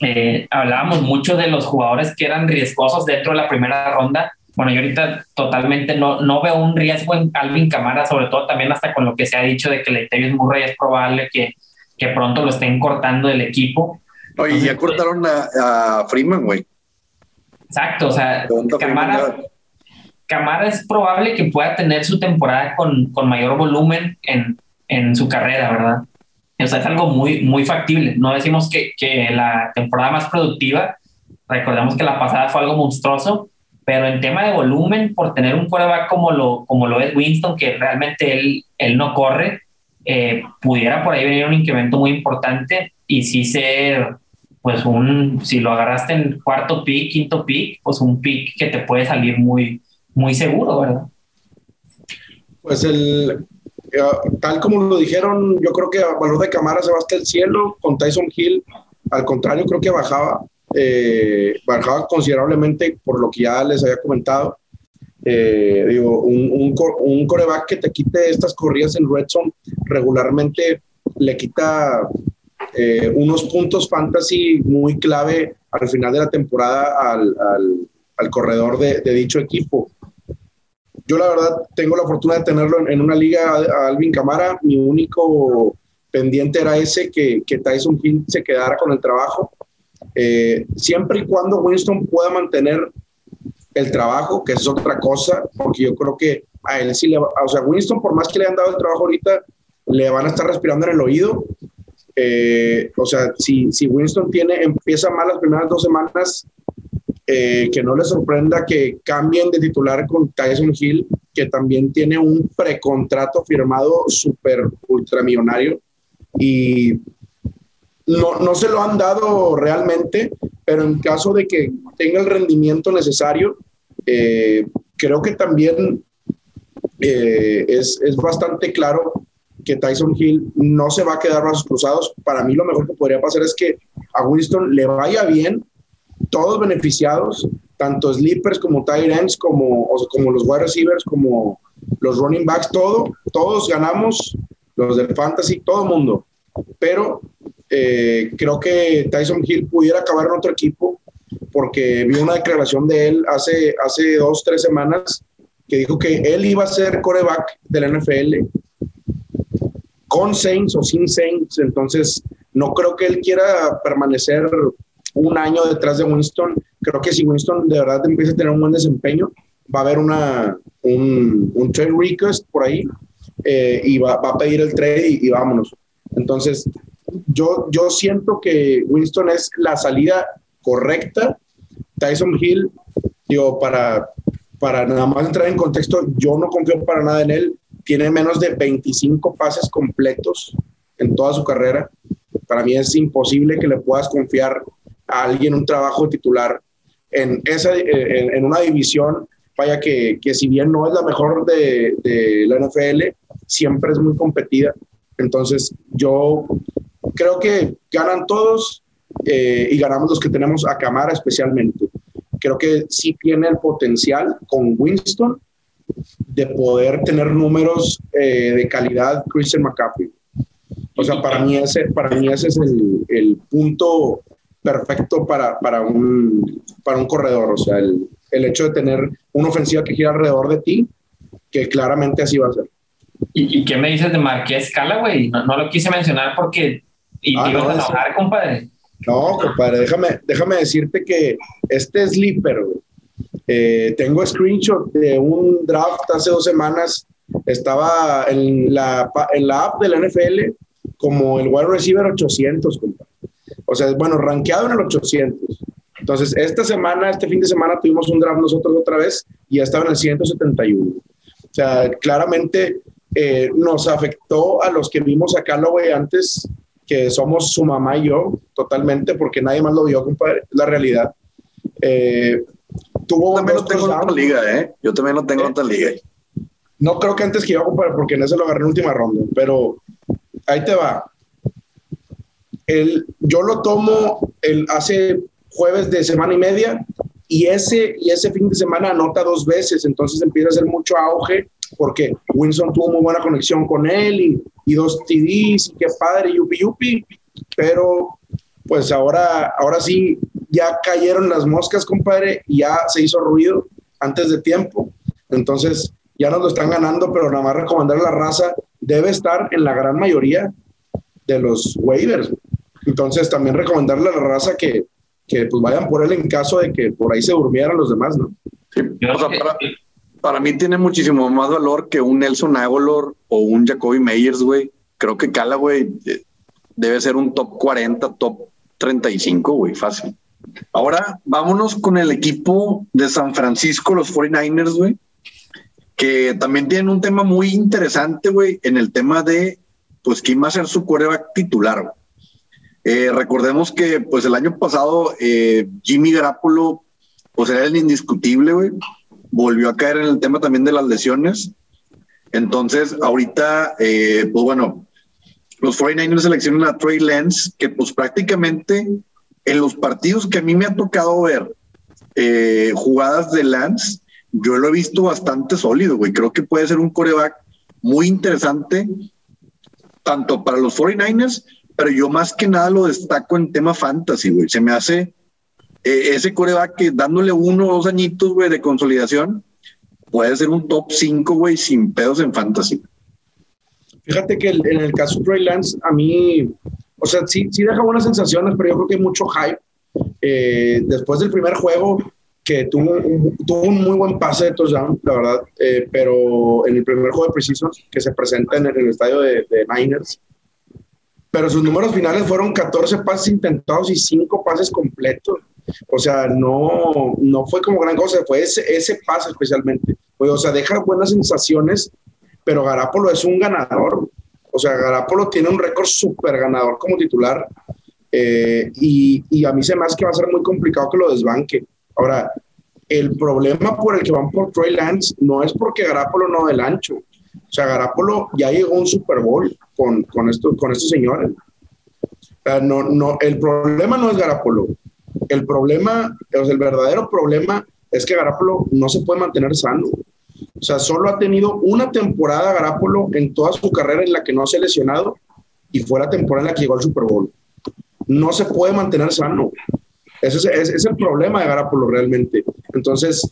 Eh, hablábamos mucho de los jugadores que eran riesgosos dentro de la primera ronda bueno, yo ahorita totalmente no, no veo un riesgo en Alvin Camara, sobre todo también hasta con lo que se ha dicho de que Leitevius Murray es probable que, que pronto lo estén cortando del equipo.
Oye, ya cortaron a, Freeman, güey.
Exacto, o sea, Camara, Camara es probable que pueda tener su temporada con, con mayor volumen en, en, su carrera, ¿verdad? O sea, es algo muy, muy factible. No decimos que, que la temporada más productiva, recordemos que la pasada fue algo monstruoso, pero en tema de volumen, por tener un quarterback como lo, como lo es Winston, que realmente él, él no corre, eh, pudiera por ahí venir un incremento muy importante y sí ser, pues un, si lo agarraste en cuarto pick, quinto pick, pues un pick que te puede salir muy, muy seguro, ¿verdad?
Pues el, eh, tal como lo dijeron, yo creo que a valor de cámara se va hasta el cielo, con Tyson Hill, al contrario, creo que bajaba eh, bajaba considerablemente por lo que ya les había comentado. Eh, digo, un, un, un, coreback que te quite estas corridas en red zone regularmente le quita eh, unos puntos fantasy muy clave al final de la temporada al, al, al corredor de, de, dicho equipo. Yo la verdad tengo la fortuna de tenerlo en, en una liga a Alvin Camara. Mi único pendiente era ese, que, que Tyson Hill se quedara con el trabajo eh, siempre y cuando Winston pueda mantener el trabajo, que es otra cosa, porque yo creo que a él sí le va, o sea, Winston, por más que le han dado el trabajo ahorita, le van a estar respirando en el oído. Eh, o sea, si, si Winston tiene, empieza mal las primeras dos semanas, eh, que no le sorprenda que cambien de titular con Tyson Hill que también tiene un precontrato firmado súper ultramillonario y no, no se lo han dado realmente, pero en caso de que tenga el rendimiento necesario, eh, creo que también eh, es, es, bastante claro que Tyson Hill no se va a quedar brazos cruzados. Para mí lo mejor que podría pasar es que a Winston le vaya bien, todos beneficiados, tanto sleepers como tight ends, como, como los wide receivers, como los running backs, todo, todos ganamos, los del fantasy, todo mundo. Pero eh, creo que Tyson Hill pudiera acabar en otro equipo porque vi una declaración de él hace, hace dos, tres semanas que dijo que él iba a ser coreback del NFL con Saints o sin Saints. Entonces, no creo que él quiera permanecer un año detrás de Winston. Creo que si Winston de verdad empieza a tener un buen desempeño, va a haber una, un, un trade request por ahí eh, y va, va, a pedir el trade y, y, vámonos. Entonces, yo, yo siento que Winston es la salida correcta. Tyson Hill, digo, para, para nada más entrar en contexto, yo no confío para nada en él. Tiene menos de 25 pases completos en toda su carrera. Para mí es imposible que le puedas confiar a alguien un trabajo titular en, esa, en, en una división, vaya que, que, si bien no es la mejor de, de la NFL, siempre es muy competida. Entonces, yo creo que ganan todos eh, y ganamos los que tenemos a Camara especialmente. Creo que sí tiene el potencial con Winston de poder tener números eh, de calidad Christian McCaffrey. O sea, para mí ese, para mí ese es el, el punto perfecto para, para, un, para un corredor. O sea, el, el hecho de tener una ofensiva que gira alrededor de ti, que claramente así va a ser.
¿Y, y qué me dices de Marqués Cala, güey? No, no, lo quise mencionar porque y ah, te ibas no, a enojar, compadre.
No, compadre, déjame, déjame decirte que este sleeper, güey. Eh, tengo screenshot de un draft hace dos semanas. Estaba en la, en la app de la NFL como el wide receiver 800, compadre. O sea, bueno, rankeado en el 800. Entonces, esta semana, este fin de semana, tuvimos un draft nosotros otra vez y ya estaba en el 171. O sea, claramente eh, nos afectó a los que vimos a Callaway antes, que somos su mamá y yo, totalmente, porque nadie más lo vio, compadre. La realidad. Eh,
tuvo yo también lo tengo en otra liga, ¿eh? Yo también lo tengo en otra liga.
No creo que antes que yo, compadre, porque en ese lo agarré en última ronda, pero ahí te va. El, yo lo tomo el, hace jueves de semana y media y ese, y ese fin de semana anota dos veces, entonces empieza a hacer mucho auge porque Winston tuvo muy buena conexión con él y, y dos TDs, y qué padre, yupi yupi, pero pues ahora, ahora sí, ya cayeron las moscas, compadre, y ya se hizo ruido antes de tiempo, entonces ya nos lo están ganando, pero nada más recomendar a la raza, debe estar en la gran mayoría de los waivers. Entonces también recomendarle a la raza que, que pues vayan por él en caso de que por ahí se durmieran los demás, ¿no?
Sí, o sea, para, para mí tiene muchísimo más valor que un Nelson Aguilar o un Jacoby Meyers, güey. Creo que Cala, güey, debe ser un top 40, top 35, güey, fácil. Ahora vámonos con el equipo de San Francisco, los 49ers, güey, que también tienen un tema muy interesante, güey, en el tema de, pues, quién va a ser su coreback titular. Eh, recordemos que, pues, el año pasado eh, Jimmy Garoppolo, pues, era el indiscutible, güey volvió a caer en el tema también de las lesiones. Entonces, ahorita, eh, pues bueno, los 49ers seleccionan a Trey Lance, que pues prácticamente en los partidos que a mí me ha tocado ver eh, jugadas de Lance, yo lo he visto bastante sólido, güey. Creo que puede ser un coreback muy interesante, tanto para los 49ers, pero yo más que nada lo destaco en tema fantasy, güey. Se me hace eh, ese coreback que dándole uno o dos añitos, güey, de consolidación, puede ser un top 5, güey, sin pedos en fantasy.
Fíjate que en el caso de Trey Lance, a mí, o sea, sí, sí deja buenas sensaciones, pero yo creo que hay mucho hype. Eh, después del primer juego, que tuvo, tuvo un muy buen pase de touchdown, la verdad, eh, pero en el primer juego de Precision, que se presenta en el, en el estadio de, de Niners, pero sus números finales fueron 14 pases intentados y 5 pases completos. O sea, no, no fue como gran cosa, fue ese, ese pase especialmente. O sea, deja buenas sensaciones, pero Garapolo es un ganador. O sea, Garapolo tiene un récord súper ganador como titular. Eh, y, y, a mí se me hace que va a ser muy complicado que lo desbanque. Ahora, el problema por el que van por Trey Lance no es porque Garapolo no del ancho. O sea, Garapolo ya llegó a un Super Bowl con, con, esto, con estos señores. no, no, el problema no es Garapolo. El problema, o el verdadero problema es que Garapolo no se puede mantener sano. O sea, solo ha tenido una temporada Garapolo en toda su carrera en la que no se ha lesionado y fue la temporada en la que llegó al Super Bowl. No se puede mantener sano. Ese es, el problema de Garapolo realmente. Entonces,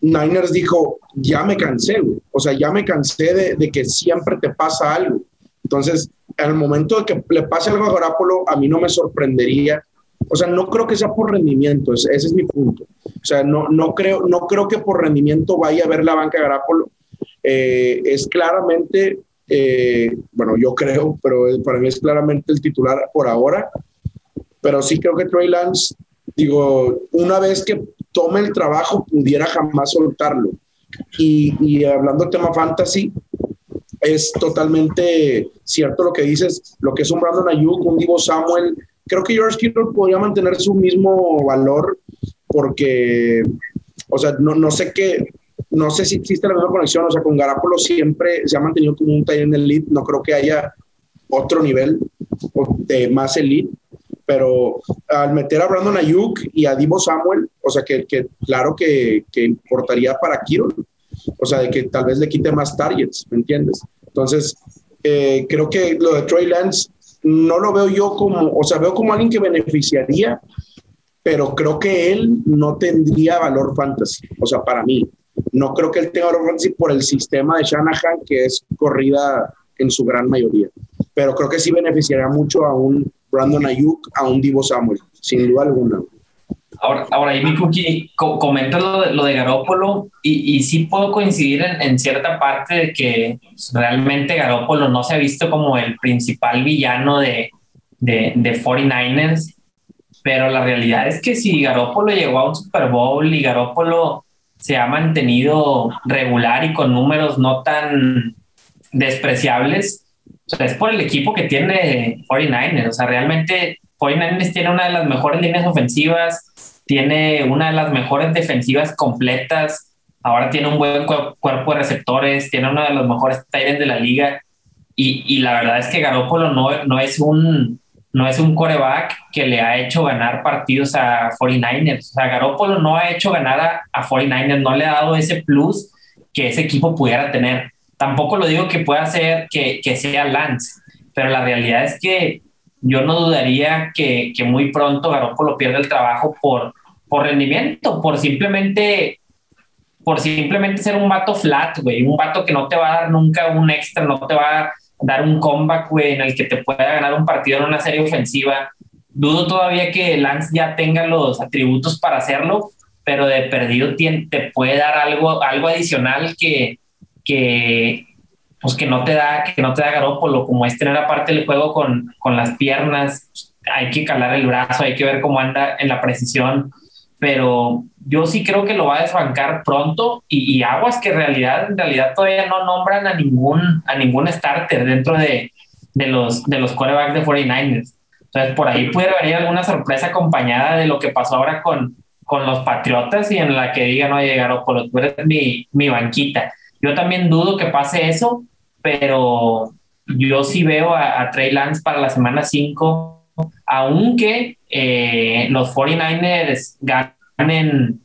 Niners dijo, ya me cansé, o sea, ya me cansé de, de, que siempre te pasa algo. Entonces, en el momento de que le pase algo a Garapolo, a mí no me sorprendería. O sea, no creo que sea por rendimiento, ese, es mi punto. O sea, no, no, creo, no creo que por rendimiento vaya a ver la banca de Garapolo. Eh, es claramente, eh, bueno, yo creo, pero para mí es claramente el titular por ahora. Pero sí creo que Trey Lance, digo, una vez que tome el trabajo, pudiera jamás soltarlo. Y, y hablando del tema fantasy, es totalmente cierto lo que dices, lo que es un Brandon Ayuk, un Divo Samuel. Creo que George Kittle podría mantener su mismo valor porque, o sea, no, no sé qué, no sé si existe la misma conexión, o sea, con Garapolo siempre se ha mantenido como un en el elite, no creo que haya otro nivel de más elite, pero al meter a Brandon Ayuk y a Divo Samuel, o sea, que, que claro que, que, importaría para Kiro, o sea, de que tal vez le quite más targets, ¿me entiendes? Entonces, eh, creo que lo de Trey Lance no lo veo yo como, o sea, veo como alguien que beneficiaría, pero creo que él no tendría valor fantasy, o sea, para mí. No creo que él tenga valor fantasy por el sistema de Shanahan, que es corrida en su gran mayoría. Pero creo que sí beneficiaría mucho a un Brandon Ayuk a un Divo Samuel, sin duda alguna.
Ahora, ahora mi Cookie, comenta lo de, lo de Garópolo y, y sí puedo coincidir en, en, cierta parte de que realmente Garópolo no se ha visto como el principal villano de, de, de 49ers, pero la realidad es que si Garópolo llegó a un Super Bowl y Garópolo se ha mantenido regular y con números no tan despreciables, o sea, es por el equipo que tiene 49ers. O sea, realmente 49ers tiene una de las mejores líneas ofensivas, tiene una de las mejores defensivas completas, ahora tiene un buen cuerpo de receptores, tiene uno de los mejores tight de la liga. Y, y, la verdad es que Garoppolo no, no, es un, no es un coreback que le ha hecho ganar partidos a 49ers. O sea, Garoppolo no ha hecho ganar a, a 49ers, no le ha dado ese plus que ese equipo pudiera tener. Tampoco lo digo que pueda ser que, que sea Lance, pero la realidad es que yo no dudaría que, que muy pronto Garoppolo pierda el trabajo por, por rendimiento, por simplemente por simplemente ser un vato flat, güey, un vato que no te va a dar nunca un extra, no te va a dar un comeback, güey, en el que te pueda ganar un partido en una serie ofensiva. Dudo todavía que Lance ya tenga los atributos para hacerlo, pero de perdido te puede dar algo, algo adicional que, que, pues que no te da, que no te da garópolo, como es tener aparte el juego con, con las piernas, hay que calar el brazo, hay que ver cómo anda en la precisión, pero yo sí creo que lo va a desbancar pronto y, y, aguas que en realidad, en realidad todavía no nombran a ningún, a ningún starter dentro de, de los, de los quarterbacks de 49ers. Entonces, por ahí puede venir alguna sorpresa acompañada de lo que pasó ahora con, con los Patriotas y en la que digan, oye, Garoppolo, tú eres mi, mi banquita. Yo también dudo que pase eso, pero yo sí veo a, a Trey Lance para la semana 5, aunque eh, los 49ers ganen,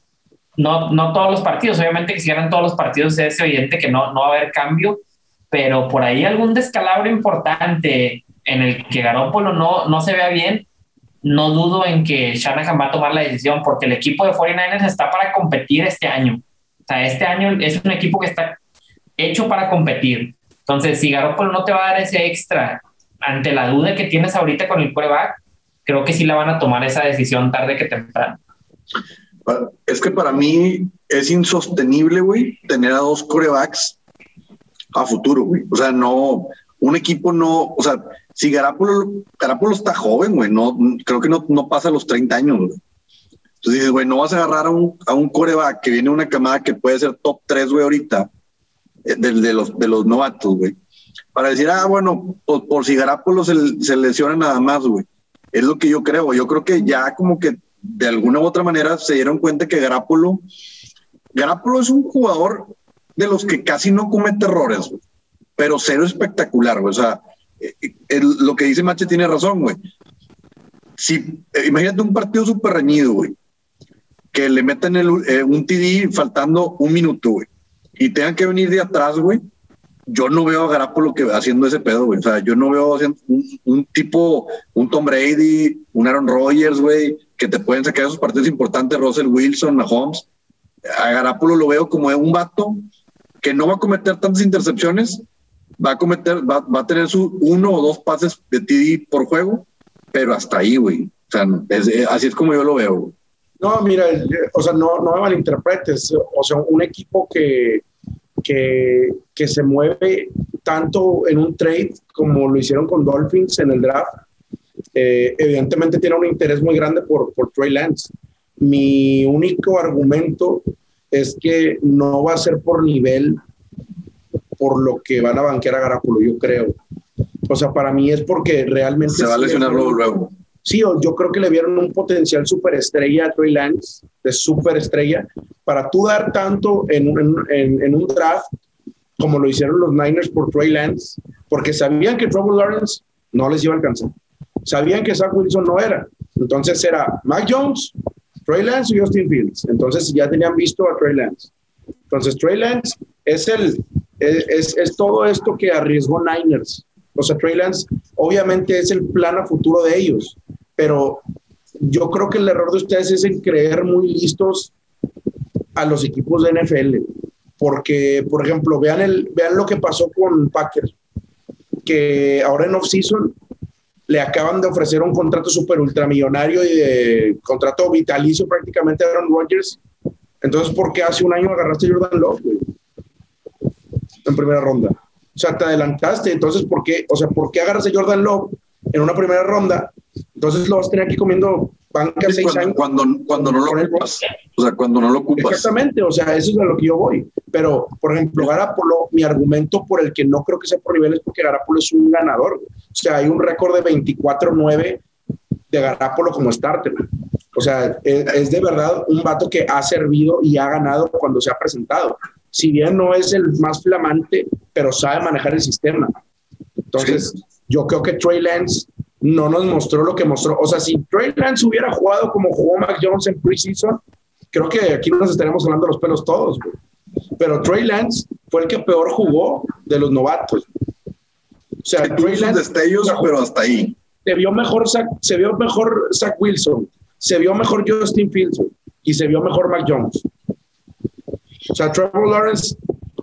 no, no todos los partidos, obviamente que si ganan todos los partidos es evidente que no, no va a haber cambio, pero por ahí algún descalabro importante en el que Garoppolo no, no se vea bien, no dudo en que Shanahan va a tomar la decisión porque el equipo de 49ers está para competir este año. O sea, este año es un equipo que está hecho para competir. Entonces, si Garoppolo no te va a dar ese extra ante la duda que tienes ahorita con el quarterback, creo que sí la van a tomar esa decisión tarde que temprano.
Es que para mí es insostenible, güey, tener a dos corebacks a futuro, güey. O sea, no, un equipo no, o sea, si Garapolo, Garapolo está joven, güey, no, creo que no, no pasa los 30 años, güey. Entonces dices, güey, no vas a agarrar a un, a un coreback que viene una camada que puede ser top 3, güey, ahorita, eh, de, de, los, de los novatos, güey. Para decir, ah, bueno, por, por si Garapolo se, se lesiona nada más, güey. Es lo que yo creo. Yo creo que ya como que de alguna u otra manera se dieron cuenta que Garapolo es un jugador de los que casi no comete errores, pero cero espectacular, güey. O sea, eh, eh, lo que dice Mache tiene razón, güey. Si, eh, imagínate un partido súper reñido, güey, que le meten el, un TD faltando un minuto, güey, y tengan que venir de atrás, güey. Yo no veo a Garapolo que haciendo ese pedo, güey. O sea, yo no veo un, tipo, un Tom Brady, un Aaron Rodgers, güey, que te pueden sacar esos partidos importantes, Russell Wilson, Mahomes. A Garapolo lo veo como un vato que no va a cometer tantas intercepciones, va a cometer, va, va a tener su uno o dos pases de TD por juego, pero hasta ahí, güey. O sea, así es como yo lo veo.
No, mira, o sea, no, no me malinterpretes. O sea, un equipo que, que, que se mueve tanto en un trade como lo hicieron con Dolphins en el draft, eh, evidentemente tiene un interés muy grande por, por Trey Lance. Mi único argumento es que no va a ser por nivel por lo que van a banquear a Garapolo, yo creo. O sea, para mí es porque realmente...
Se va a lesionar luego, luego.
Sí, yo creo que le vieron un potencial superestrella a Trey Lance, de superestrella, para tú dar tanto en, en, en, un draft como lo hicieron los Niners por Trey Lance, porque sabían que Trevor Lawrence no les iba a alcanzar. Sabían que Zach Wilson no era. Entonces era Mac Jones, Trey Lance y Justin Fields. Entonces ya tenían visto a Trey Lance. Entonces Trey Lance es, el, es, es todo esto que arriesgó Niners. O sea, Trey Lance obviamente es el plan a futuro de ellos, pero yo creo que el error de ustedes es en creer muy listos a los equipos de NFL. Porque, por ejemplo, vean, el, vean lo que pasó con Packers, que ahora en off-season le acaban de ofrecer un contrato súper ultramillonario y de contrato vitalicio prácticamente a Aaron Rodgers. Entonces, ¿por qué hace un año agarraste a Jordan Love, En primera ronda. O sea, te adelantaste. Entonces, ¿por qué? O sea, ¿por qué agarras a Jordan Love en una primera ronda? Entonces lo vas a tener aquí comiendo banca seis
cuando,
años.
Cuando, cuando no lo ocupas. O sea, cuando no lo ocupas.
Exactamente, o sea, eso es a lo que yo voy. Pero, por ejemplo, Garapolo, mi argumento por el que no creo que sea por nivel es porque Garapolo es un ganador. O sea, hay un récord de 24-9 de Garapolo como starter. O sea, es, es, de verdad un vato que ha servido y ha ganado cuando se ha presentado. Si bien no es el más flamante, pero sabe manejar el sistema. Entonces, sí. yo creo que Trey Lance no nos mostró lo que mostró. O sea, si Trey Lance hubiera jugado como jugó Mac Jones en preseason, creo que aquí nos estaremos hablando los pelos todos. Güey. Pero Trey Lance fue el que peor jugó de los novatos.
O sea, Trey Lance. destellos, pero hasta ahí.
Se vio mejor Zach, se vio mejor Zach Wilson, se vio mejor Justin Fields y se vio mejor Mac Jones. O sea, Trevor Lawrence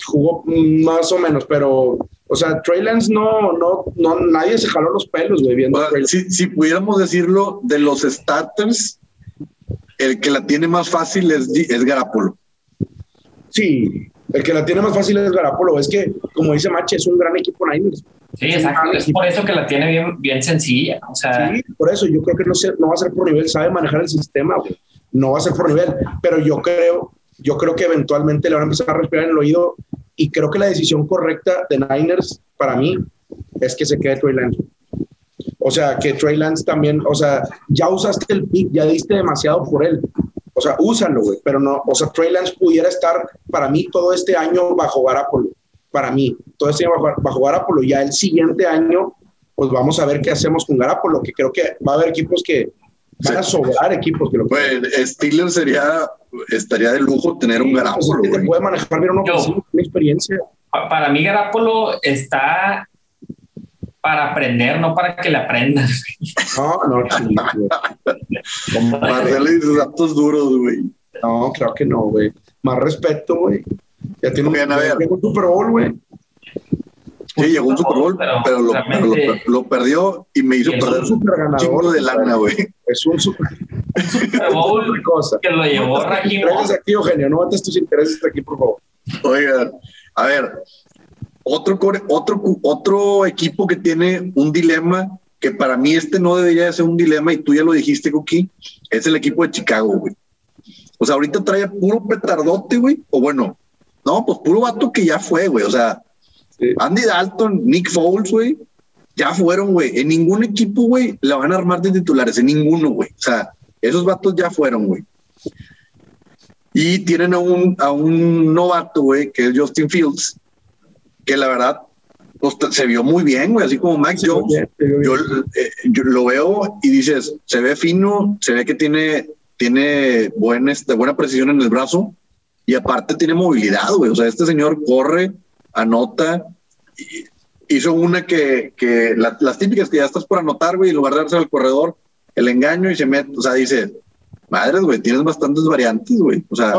jugó más o menos, pero o sea, Trey Lance no, no, no, nadie se jaló los pelos, güey, viendo
bueno, si, si, pudiéramos decirlo, de los starters, el que la tiene más fácil es, es Garapolo.
Sí, el que la tiene más fácil es Garapolo. Es que, como dice Mache, es un gran equipo Niners.
Sí, exacto. Es por eso que la tiene bien, bien sencilla. O sea...
Sí, por eso yo creo que no, se, no va a ser por nivel, sabe manejar el sistema, güey. No va a ser por nivel, pero yo creo, yo creo que eventualmente le van a empezar a respirar en el oído y creo que la decisión correcta de Niners para mí es que se quede Trey Lance. O sea, que Trey Lance también, o sea, ya usaste el pick, ya diste demasiado por él. O sea, úsalo, güey. Pero no, o sea, Trey Lance pudiera estar para mí todo este año bajo Garapolo. Para mí, todo este año bajo, bajo Garapolo. Ya el siguiente año, pues vamos a ver qué hacemos con Garapolo, que creo que va a haber equipos que van a sobrar equipos que lo
pues, Steelers sería estaría de lujo tener un Garapolo.
Pues, te puede manejar bien una, una experiencia.
Para mí, Garapolo está para aprender, no para que le aprendan.
No, no,
Marcelo y sus datos duros, güey.
No, claro que no, güey. Más respeto, güey. Ya tiene
Bien,
un,
a ver.
un Super Bowl, güey.
Sí, llegó un Super Bowl, pero, pero, lo, pero lo, lo, perdió y me hizo
Es
perder
un super ganador.
de lana, güey.
Es un super.
Super Bowl
cosa.
que lo llevó Raheem
Intereses aquí, Eugenio. No metas tus intereses aquí, por favor.
Oigan, a ver, otro, otro, otro equipo que tiene un dilema, que para mí este no debería de ser un dilema, y tú ya lo dijiste, Cookie, es el equipo de Chicago, güey. O sea, ahorita trae puro petardote, güey. O bueno, no, pues puro vato que ya fue, güey. O sea, Andy Dalton, Nick Foles, güey, ya fueron, güey. En ningún equipo, güey, la van a armar de titulares, en ninguno, güey. O sea, esos vatos ya fueron, güey. Y tienen a un, a un novato, güey, que es Justin Fields, que la verdad pues, se vio muy bien, güey, así como Max Jones. Eh, yo, lo veo y dices, se ve fino, se ve que tiene, tiene buena, este, buena precisión en el brazo y aparte tiene movilidad, güey. O sea, este señor corre, anota, hizo una que, que las típicas que ya estás por anotar, güey, en lugar de darse al corredor, el engaño y se mete, o sea, dice, madres, güey, tienes bastantes variantes, güey. O sea,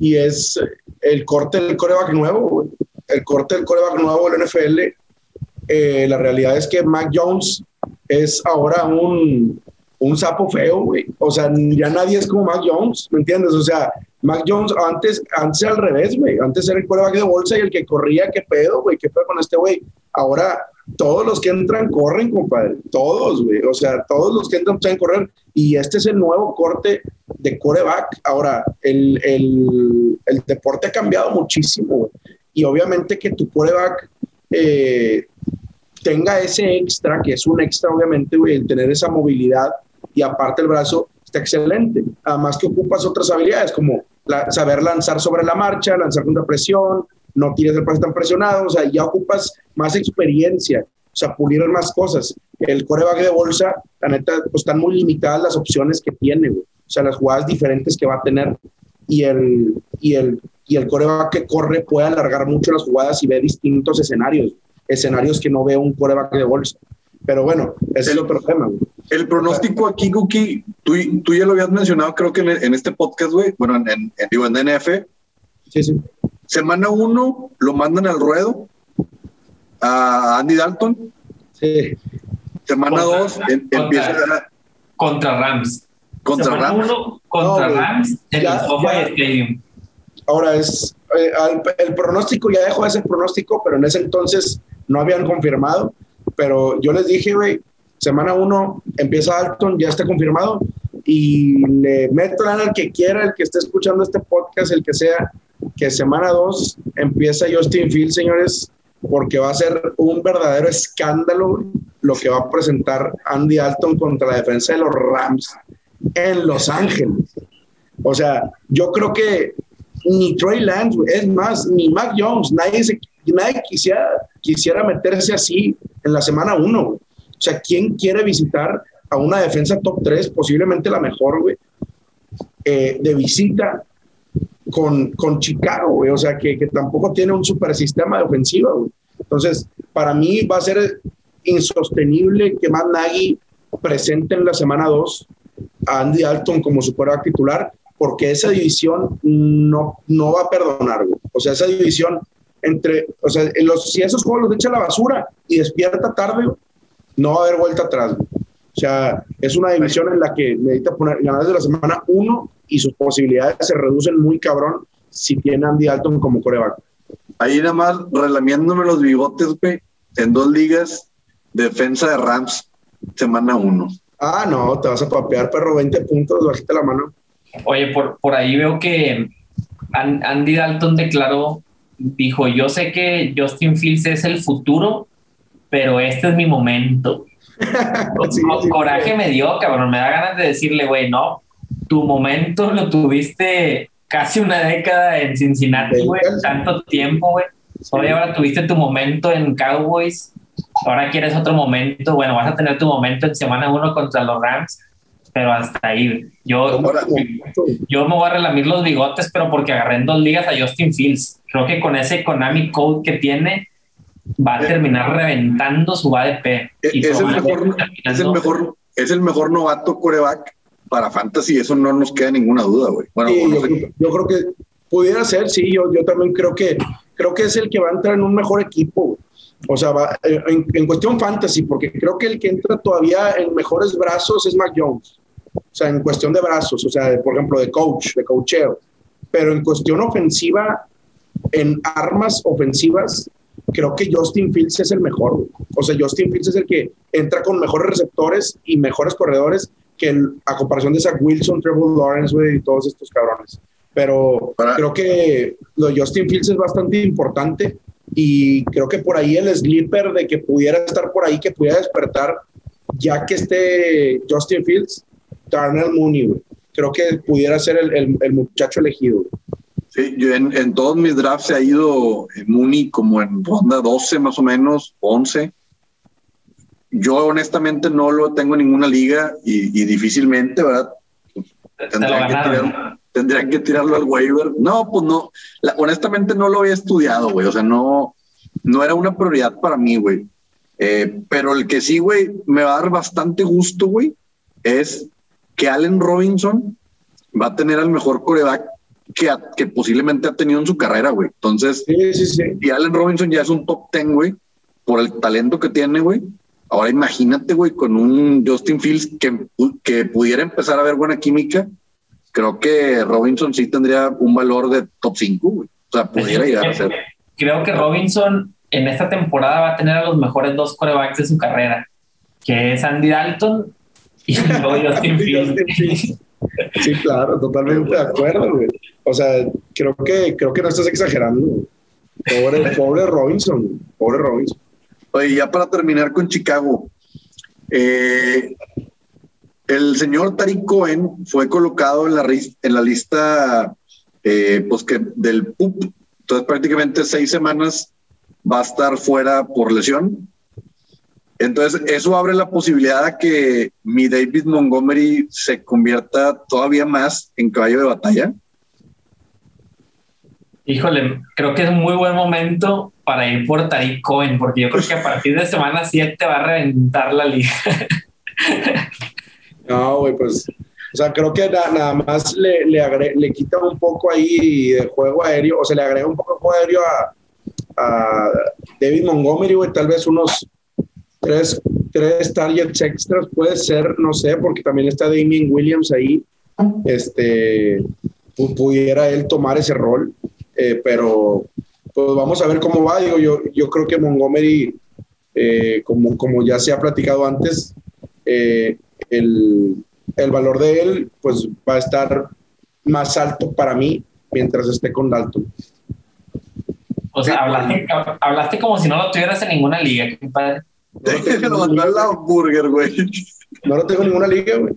y, es el corte del coreback nuevo, güey. El corte del coreback nuevo del NFL. Eh, la realidad es que Mac Jones es ahora un, un sapo feo, güey. O sea, ya nadie es como Mac Jones, ¿me entiendes? O sea, Mac Jones antes, antes al revés, güey. Antes era el quarterback de bolsa y el que corría, qué pedo, güey, qué pedo con este güey. Ahora todos los que entran corren, compadre. Todos, güey. O sea, todos los que entran pueden correr. Y este es el nuevo corte de coreback. Ahora, el, el, el deporte ha cambiado muchísimo. Y obviamente que tu coreback eh, tenga ese extra, que es un extra, obviamente, güey, el tener esa movilidad y aparte el brazo, está excelente. Además que ocupas otras habilidades como saber lanzar sobre la marcha, lanzar contra presión, no tienes el pase tan presionado, o sea, ya ocupas más experiencia, o sea, pulir más cosas. El coreback de bolsa, la neta, pues están muy limitadas las opciones que tiene, o sea, las jugadas diferentes que va a tener y el, y el, y el coreback que corre puede alargar mucho las jugadas y ve distintos escenarios, escenarios que no ve un coreback de bolsa. Pero bueno, ese es otro tema.
El pronóstico aquí, Cookie, tú, tú, ya lo habías mencionado, creo que en, este podcast, güey, bueno, en, en, digo, en DNF.
Sí, sí.
Semana uno lo mandan al ruedo a Andy Dalton.
Sí.
Semana dos em, empieza a...
Contra Rams.
Contra Rams.
contra Rams en el Stadium.
Ahora es... Eh, el pronóstico ya dejó de ser pronóstico, pero en ese entonces no habían confirmado pero yo les dije, güey, semana uno empieza Alton, ya está confirmado, y le meto al que quiera, el que esté escuchando este podcast, el que sea, que semana dos empieza Justin Field, señores, porque va a ser un verdadero escándalo lo que va a presentar Andy Alton contra la defensa de los Rams en Los Ángeles. O sea, yo creo que ni Trey Lance, es más, ni Mac Jones, nadie, se, nadie quisiera, quisiera meterse así en la semana uno. O sea, ¿quién quiere visitar a una defensa top 3, posiblemente la mejor, güey, eh, de visita con, con Chicago, güey? O sea, que, que, tampoco tiene un super sistema de ofensiva, güey. Entonces, para mí va a ser insostenible que Matt Nagy presente en la semana 2 a Andy Alton como su titular, porque esa división no, no va a perdonar, güey. O sea, esa división entre, o sea, los, si esos juegos los echa a la basura y despierta tarde, no va a haber vuelta atrás. O sea, es una división en la que necesita poner ganar de la semana uno y sus posibilidades se reducen muy cabrón si tiene Andy Alton como coreback.
Ahí nada más relamiéndome los bigotes, güey, en dos ligas, defensa de Rams, semana uno.
Ah, no, te vas a papear, perro, 20 puntos, bajita la mano.
Oye, por, por ahí veo que Andy Dalton declaró dijo, yo sé que Justin Fields es el futuro, pero este es mi momento. coraje me dio, cabrón, me da ganas de decirle, güey, no, tu momento lo tuviste casi una década en Cincinnati, güey, tanto tiempo, güey. Hoy ahora tuviste tu momento en Cowboys, ahora quieres otro momento, bueno, vas a tener tu momento en semana uno contra los Rams pero hasta ahí. Yo, yo me voy a relamir los bigotes, pero porque agarré en dos ligas a Justin Fields. Creo que con ese Konami Code que tiene, va a terminar reventando su ADP.
E-, es, el mejor, es, el mejor, es el mejor novato coreback para Fantasy, eso no nos queda ninguna duda, güey. Bueno,
yo, creo que pudiera ser, sí, yo, yo también creo que, creo que es el que va a entrar en un mejor equipo. O sea, va, eh, en, en, cuestión fantasy, porque creo que el que entra todavía en mejores brazos es Mac Jones. O sea, en cuestión de brazos, o sea, por ejemplo, de coach, de coacheo. Pero en cuestión ofensiva, en armas ofensivas, creo que Justin Fields es el mejor. O sea, Justin Fields es el que entra con mejores receptores y mejores corredores que a comparación de Zach Wilson, Trevor Lawrence, güey, y todos estos cabrones. Pero creo que lo de Justin Fields es bastante importante y creo que por ahí el sleeper de que pudiera estar por ahí, que pudiera despertar, ya que esté Justin Fields, Darnell Mooney, güey. Creo que pudiera ser el, el, muchacho elegido.
Sí, yo en, en, todos mis drafts se ha ido Mooney como en ronda 12 más o menos, 11. Yo honestamente no lo tengo en ninguna liga y, y difícilmente, ¿verdad? Tendría que, tirar, tendría que, tirarlo al waiver. No, pues no. honestamente no lo había estudiado, güey. O sea, no, no era una prioridad para mí, güey. Eh, pero el que sí, güey, me va a dar bastante gusto, güey, es que Allen Robinson va a tener al mejor coreback que, que posiblemente ha tenido en su carrera, güey. Entonces, sí, sí, sí. y Allen Robinson ya es un top 10, güey, por el talento que tiene, güey. Ahora imagínate, güey, con un Justin Fields que, que pudiera empezar a ver buena química. Creo que Robinson sí tendría un valor de top 5, güey. O sea, pudiera llegar a ser.
Creo que Robinson en esta temporada va a tener a los mejores dos corebacks de su carrera, que es Andy Dalton y luego Justin Fields.
Sí, claro, totalmente de acuerdo, güey. O sea, creo que, creo que no estás exagerando. Pobre, pobre Robinson, pobre Robinson.
Oye, ya para terminar con Chicago, eh, el señor Tariq Cohen fue colocado en la, en la lista eh, pues que del PUP. Entonces, prácticamente seis semanas va a estar fuera por lesión. Entonces, eso abre la posibilidad de que mi David Montgomery se convierta todavía más en caballo de batalla.
Híjole, creo que es muy buen momento para ir por Tariq Cohen, porque yo creo que a partir de semana 7 va a reventar la liga.
no, güey, pues, o sea, creo que nada más le, le, le, quita un poco ahí de juego aéreo, o se le agrega un poco de juego aéreo a, a David Montgomery, güey, tal vez unos tres, tres targets extras, puede ser, no sé, porque también está Damien Williams ahí, este, pudiera él tomar ese rol. Eh, pero pues vamos a ver cómo va. Digo, yo, yo creo que Montgomery, eh, como, como ya se ha platicado antes, eh, el, el, valor de él pues va a estar más alto para mí mientras esté con Dalton.
O sea, hablaste, hablaste como si no lo tuvieras en ninguna liga, compadre.
No lo hamburger, güey.
No lo tengo en ninguna liga, güey.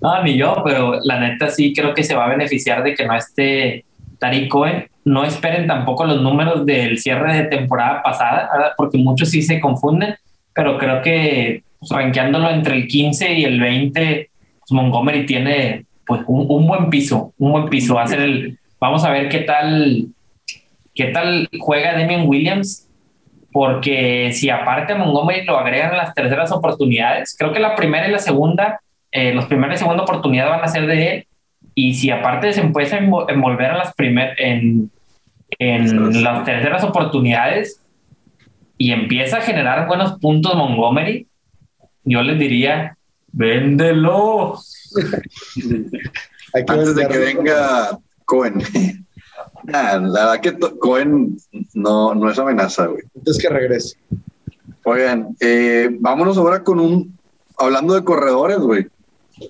No, ni yo, pero la neta sí creo que se va a beneficiar de que no esté Tariq Cohen. No esperen tampoco los números del cierre de temporada pasada, porque muchos sí se confunden, pero creo que pues, rankeándolo entre el 15 y el 20, pues, Montgomery tiene pues un, buen piso, un buen piso. Va a ser el, vamos a ver qué tal, qué tal juega Demian Williams, porque si aparte Montgomery lo agregan las terceras oportunidades, creo que la primera y la segunda, eh, los primeros y segunda oportunidad van a ser de él, y si aparte se empieza a envolver a las primer, en, en las terceras oportunidades y empieza a generar buenos puntos Montgomery, yo les diría, véndelo.
Antes de que venga Cohen. la verdad que Cohen no, no es amenaza, güey.
Antes que regrese.
Oigan, eh, vámonos ahora con un, hablando de corredores, güey.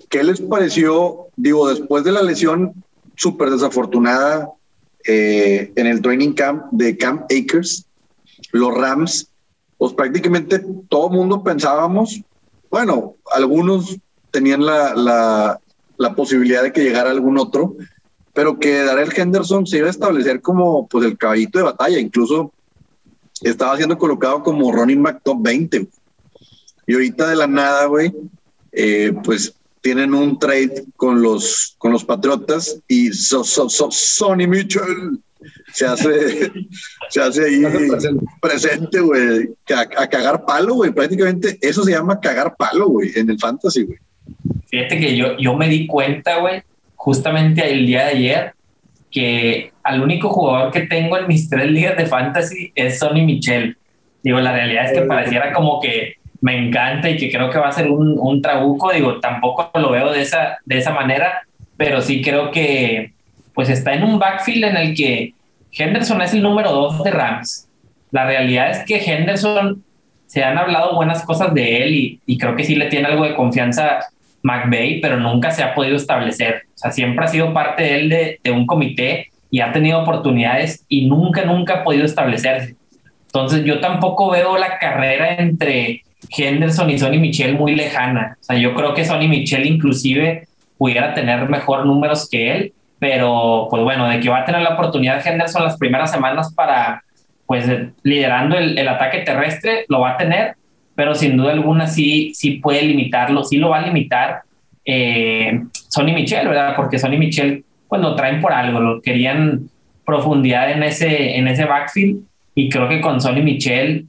¿Qué les pareció, digo, después de la lesión súper desafortunada eh, en el training camp de Camp Acres, los Rams, pues prácticamente todo mundo pensábamos, bueno, algunos tenían la, la, posibilidad de que llegara algún otro, pero que Darrell Henderson se iba a establecer como pues el caballito de batalla, incluso estaba siendo colocado como running back top 20. Y ahorita de la nada, güey, eh, pues tienen un trade con los, con los Patriotas y so, so, Sonny Mitchell se hace, se hace ahí presente, güey, a, cagar palo, güey. Prácticamente eso se llama cagar palo, güey, en el fantasy, güey.
Fíjate que yo, yo me di cuenta, güey, justamente el día de ayer, que al único jugador que tengo en mis tres ligas de fantasy es Sonny Michel. Digo, la realidad es que pareciera como que me encanta y que creo que va a ser un, un trabuco, digo, tampoco lo veo de esa, de esa manera, pero sí creo que pues está en un backfield en el que Henderson es el número dos de Rams. La realidad es que Henderson se han hablado buenas cosas de él y, creo que sí le tiene algo de confianza McVeigh, pero nunca se ha podido establecer. O sea, siempre ha sido parte de él de, de un comité y ha tenido oportunidades y nunca, nunca ha podido establecerse. Entonces yo tampoco veo la carrera entre Henderson y Sonny Michel muy lejana. O sea, yo creo que Sonny Michel inclusive pudiera tener mejor números que él, pero pues bueno, de que va a tener la oportunidad Henderson las primeras semanas para, pues liderando el, el ataque terrestre, lo va a tener, pero sin duda alguna sí, sí puede limitarlo, sí lo va a limitar eh, Sonny Michel, ¿verdad? Porque Sonny Michel, pues lo traen por algo, lo querían profundidad en ese, en ese backfield y creo que con Sonny Michel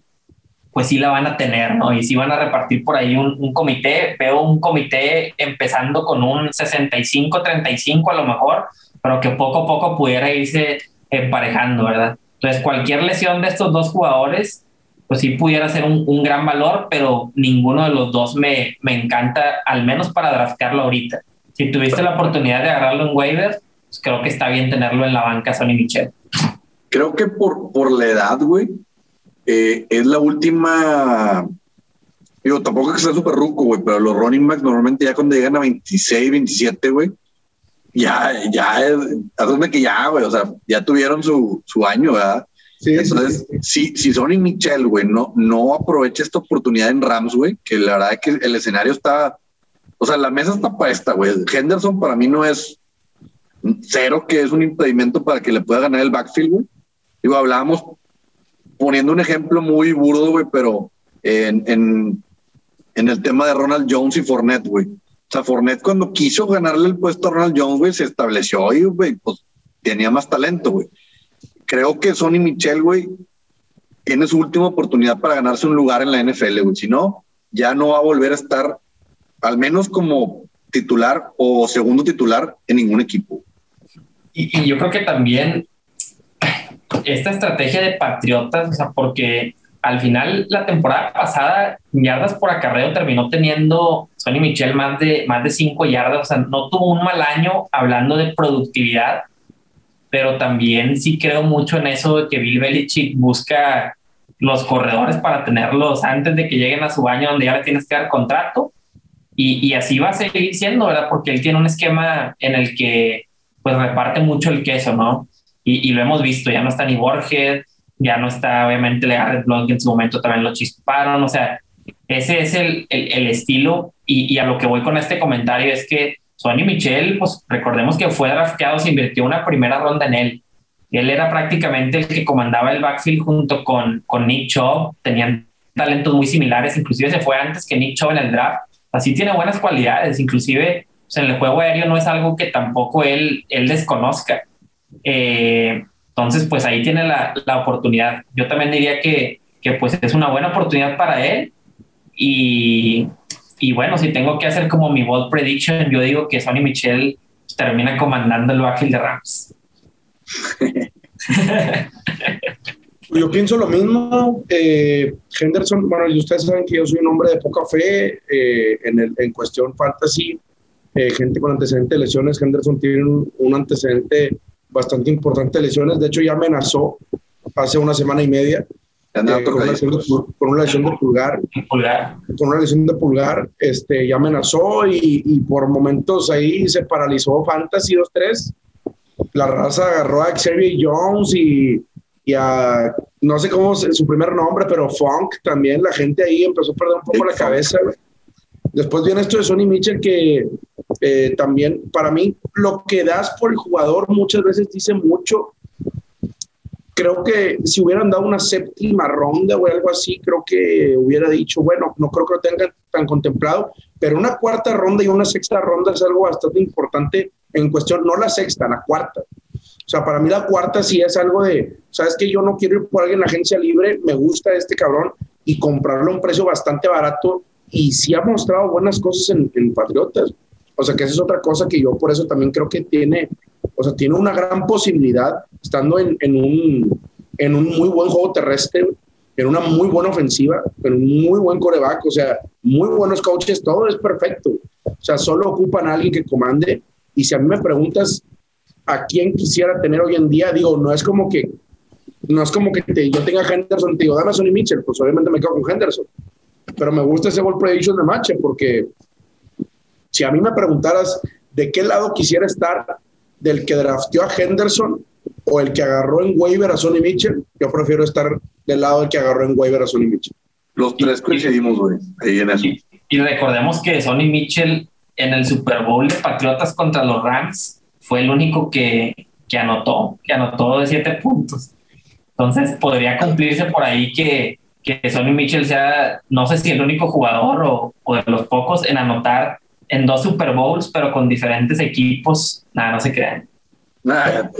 pues sí la van a tener, ¿no? Y sí van a repartir por ahí un, un comité. Veo un comité empezando con un 65-35 a lo mejor, pero que poco a poco pudiera irse emparejando, ¿verdad? Entonces, cualquier lesión de estos dos jugadores, pues sí pudiera ser un, un gran valor, pero ninguno de los dos me, me encanta, al menos para draftearlo ahorita. Si tuviste la oportunidad de agarrarlo en waivers, pues creo que está bien tenerlo en la banca Sonny Michel.
Creo que por, por la edad, güey, eh, es la última. Digo, tampoco es que sea súper ruco, güey, pero los running backs normalmente ya cuando llegan a 26, 27, güey, ya, ya, es que ya, güey, o sea, ya tuvieron su, su año, ¿verdad? Sí, Entonces, si, si Sonny Michel, güey, no, no aprovecha esta oportunidad en Rams, güey, que la verdad es que el escenario está, o sea, la mesa está para esta, güey. Henderson para mí no es cero, que es un impedimento para que le pueda ganar el backfield, güey. Digo, hablábamos poniendo un ejemplo muy burdo, güey, pero en, en, el tema de Ronald Jones y Fournette, güey. O sea, Fournette cuando quiso ganarle el puesto a Ronald Jones, güey, se estableció y, güey, pues tenía más talento, güey. Creo que Sonny Michel, güey, tiene su última oportunidad para ganarse un lugar en la NFL, güey. Si no, ya no va a volver a estar, al menos como titular o segundo titular en ningún equipo.
Y yo creo que también esta estrategia de Patriotas, o sea, porque al final la temporada pasada, yardas por acarreo terminó teniendo Sonny Michel más de, más de cinco yardas, o sea, no tuvo un mal año hablando de productividad, pero también sí creo mucho en eso de que Bill Belichick busca los corredores para tenerlos antes de que lleguen a su año donde ya le tienes que dar contrato. Y, y así va a seguir siendo, ¿verdad? Porque él tiene un esquema en el que pues reparte mucho el queso, ¿no? Y, lo hemos visto, ya no está ni Borges, ya no está obviamente Garrett Blount, que en su momento también lo chisparon, o sea, ese es el, el, estilo y, y, a lo que voy con este comentario es que Sonny Michel, pues recordemos que fue drafteado, se invirtió una primera ronda en él. Él era prácticamente el que comandaba el backfield junto con, con Nick Chubb, tenían talentos muy similares, inclusive se fue antes que Nick Chubb en el draft, así tiene buenas cualidades, inclusive pues, en el juego aéreo no es algo que tampoco él, él desconozca. Eh, entonces, pues ahí tiene la, la, oportunidad. Yo también diría que, que, pues es una buena oportunidad para él. Y, y, bueno, si tengo que hacer como mi bold prediction, yo digo que Sonny Michel termina comandando el backfield de Rams.
Yo pienso lo mismo. Eh, Henderson, bueno, y ustedes saben que yo soy un hombre de poca fe eh, en, el, en cuestión fantasy. Eh, gente con antecedente de lesiones. Henderson tiene un, un antecedente bastante importante de lesiones. De hecho, ya amenazó hace una semana y media eh, con, una lesión de, con, una lesión de, pulgar. Con una lesión de pulgar, este, ya amenazó y, y por momentos ahí se paralizó Fantasy 2-3. La raza agarró a Xavier Jones y, y a, no sé cómo es su primer nombre, pero Funk también. La gente ahí empezó a perder un poco la cabeza. Después viene esto de Sonny Mitchell que eh, también para mí lo que das por el jugador muchas veces dice mucho. Creo que si hubieran dado una séptima ronda o algo así, creo que hubiera dicho, bueno, no creo que lo tengan tan contemplado, pero una cuarta ronda y una sexta ronda es algo bastante importante en cuestión, no la sexta, la cuarta. O sea, para mí la cuarta sí es algo de, sabes que yo no quiero ir por alguien en la agencia libre, me gusta este cabrón y comprarlo a un precio bastante barato y sí ha mostrado buenas cosas en, en Patriotas. O sea, que esa es otra cosa que yo por eso también creo que tiene, o sea, tiene una gran posibilidad estando en, en un, en un muy buen juego terrestre, en una muy buena ofensiva, en un muy buen coreback, o sea, muy buenos coaches, todo es perfecto. O sea, solo ocupan a alguien que comande. Y si a mí me preguntas a quién quisiera tener hoy en día, digo, no es como que, no es como que te, yo tenga Henderson, te digo, dame a Sonny Mitchell, pues obviamente me quedo con Henderson. Pero me gusta ese ball prediction de match porque si a mí me preguntaras de qué lado quisiera estar, del que drafteó a Henderson o el que agarró en waiver a Sonny Mitchell, yo prefiero estar del lado del que agarró en waiver a Sonny Mitchell.
Los tres coincidimos, güey, ahí en eso.
Y, recordemos que Sonny Mitchell en el Super Bowl de Patriotas contra los Rams fue el único que, que anotó, que anotó de siete puntos. Entonces podría cumplirse por ahí que, que Sonny Mitchell sea, no sé si el único jugador o, o de los pocos en anotar en dos Super Bowls, pero con diferentes equipos. Nada, no se crean.
Nada,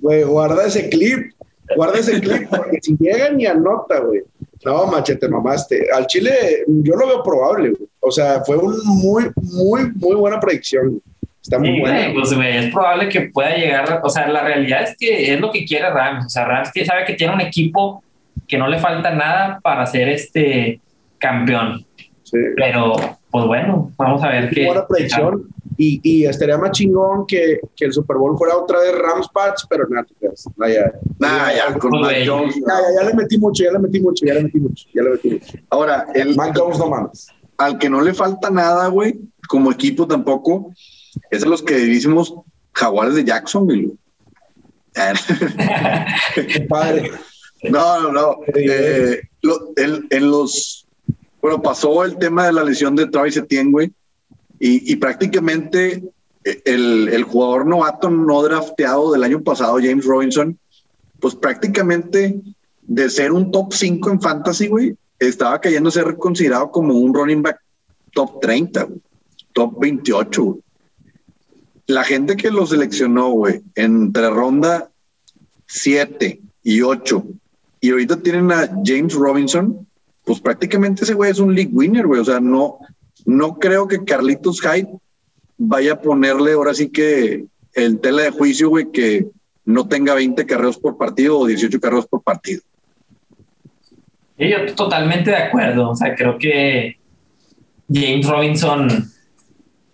güey, guarda ese clip, guarda ese clip, porque si llegan y anota, güey. No, machete, mamaste. Al Chile, yo lo veo probable, güey. O sea, fue un muy, muy, muy buena predicción. Está muy
bueno. Pues, es probable que pueda llegar. O sea, la realidad es que es lo que quiere Rams. O sea, Rams sabe que tiene un equipo que no le falta nada para ser este campeón. Sí. Pero, pues bueno, vamos a ver qué.
Buena predicción. Y, y, estaría más chingón que, que, el Super Bowl fuera otra de Rams Pats, pero nada, nah, ya,
nah, ya, con Mac Jones.
ya, le metí mucho, ya le metí mucho, ya le metí mucho, ya le metí mucho.
Ahora, el
Mac Jones no mames.
Al que no le falta nada, güey, como equipo tampoco, es de los queridísimos Jaguares de Jacksonville.
padre.
No, no, no. Eh, lo, en los. Bueno, pasó el tema de la lesión de Travis Etienne, güey y, prácticamente eh, el, el, jugador novato no drafteado del año pasado, James Robinson, pues prácticamente de ser un top 5 en fantasy, güey, estaba cayendo a ser considerado como un running back top 30, top 28. La gente que lo seleccionó, güey, entre ronda 7 y 8, y ahorita tienen a James Robinson, pues prácticamente ese güey es un league winner, güey. O sea, no, no creo que Carlitos Hyde vaya a ponerle ahora sí que el tela de juicio, güey, que no tenga 20 carreros por partido o 18 carreros por partido.
Sí, yo totalmente de acuerdo. O sea, creo que James Robinson,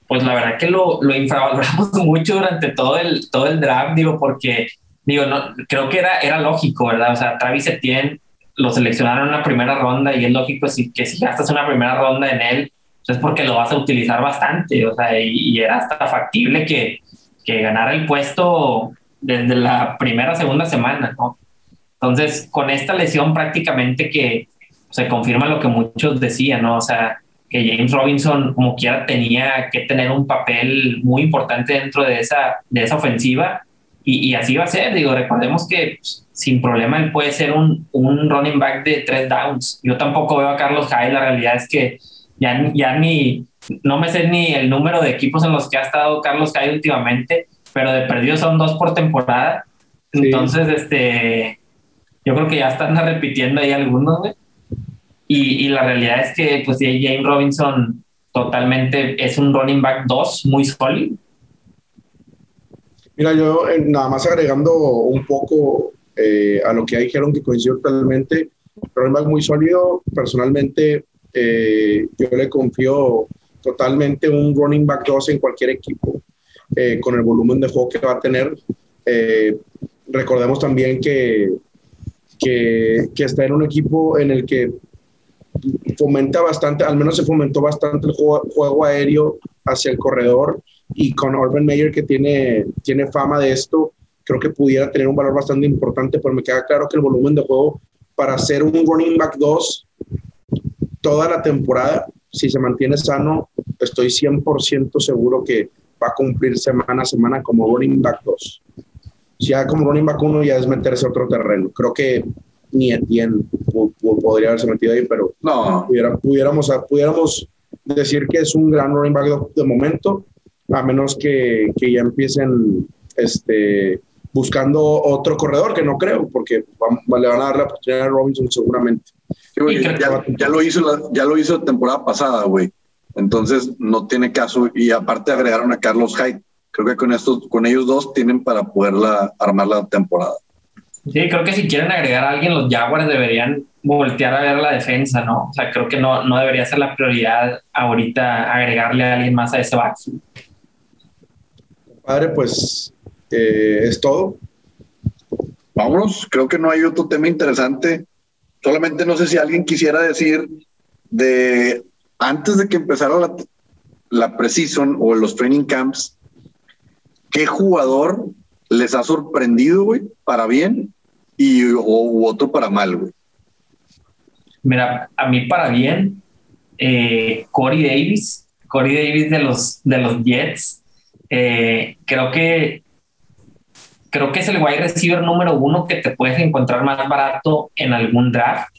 pues la verdad que lo, lo infravaloramos mucho durante todo el, todo el draft, digo, porque digo, no, creo que era, era lógico, ¿verdad? O sea, Travis Etienne lo seleccionaron en una primera ronda y es lógico que si gastas una primera ronda en él, es porque lo vas a utilizar bastante, o sea, y, era hasta factible que, que, ganara el puesto desde la primera, segunda semana, ¿no? Entonces, con esta lesión prácticamente que se confirma lo que muchos decían, ¿no? O sea, que James Robinson como quiera tenía que tener un papel muy importante dentro de esa, de esa ofensiva y, y así va a ser, digo, recordemos que pues, sin problema él puede ser un, un running back de tres downs. Yo tampoco veo a Carlos Hyde, la realidad es que ya, ya ni, no me sé ni el número de equipos en los que ha estado Carlos Calle últimamente, pero de perdido son dos por temporada. Entonces, este, yo creo que ya están repitiendo ahí algunos, Y, y, la realidad es que, pues, James Robinson totalmente es un running back 2 muy sólido.
Mira, yo eh, nada más agregando un poco eh, a lo que ya dijeron que coincido totalmente, running back muy sólido, personalmente eh, yo le confío totalmente un running back 2 en cualquier equipo eh, con el volumen de juego que va a tener. Eh, recordemos también que, que, que, está en un equipo en el que fomenta bastante, al menos se fomentó bastante el juego, juego aéreo hacia el corredor y con Urban Meyer que tiene, tiene fama de esto, creo que pudiera tener un valor bastante importante, pero me queda claro que el volumen de juego para ser un running back 2 toda la temporada, si se mantiene sano, estoy 100% seguro que va a cumplir semana a semana como running back 2. Si ya como running back 1 ya es meterse a otro terreno. Creo que ni Etienne podría haberse metido ahí, pero no. pudiéramos, pudiéramos decir que es un gran running back de, momento, a menos que, que, ya empiecen este, buscando otro corredor, que no creo, porque le van a dar la oportunidad a Robinson seguramente
ya, lo hizo la, ya lo hizo temporada pasada, güey. Entonces no tiene caso. Y aparte agregaron a Carlos Hyde. Creo que con estos, con ellos dos tienen para poderla armar la temporada.
Sí, creo que si quieren agregar a alguien, los Jaguars deberían voltear a ver la defensa, ¿no? O sea, creo que no, no debería ser la prioridad ahorita agregarle a alguien más a ese backfield.
Padre, pues eh, es todo.
Vámonos, creo que no hay otro tema interesante. Solamente no sé si alguien quisiera decir de antes de que empezara la preseason o los training camps, ¿qué jugador les ha sorprendido, güey, para bien y o, otro para mal, güey?
Mira, a mí para bien, eh, Corey Davis, Corey Davis de los, de los Jets, eh, creo que creo que es el wide receiver número uno que te puedes encontrar más barato en algún draft.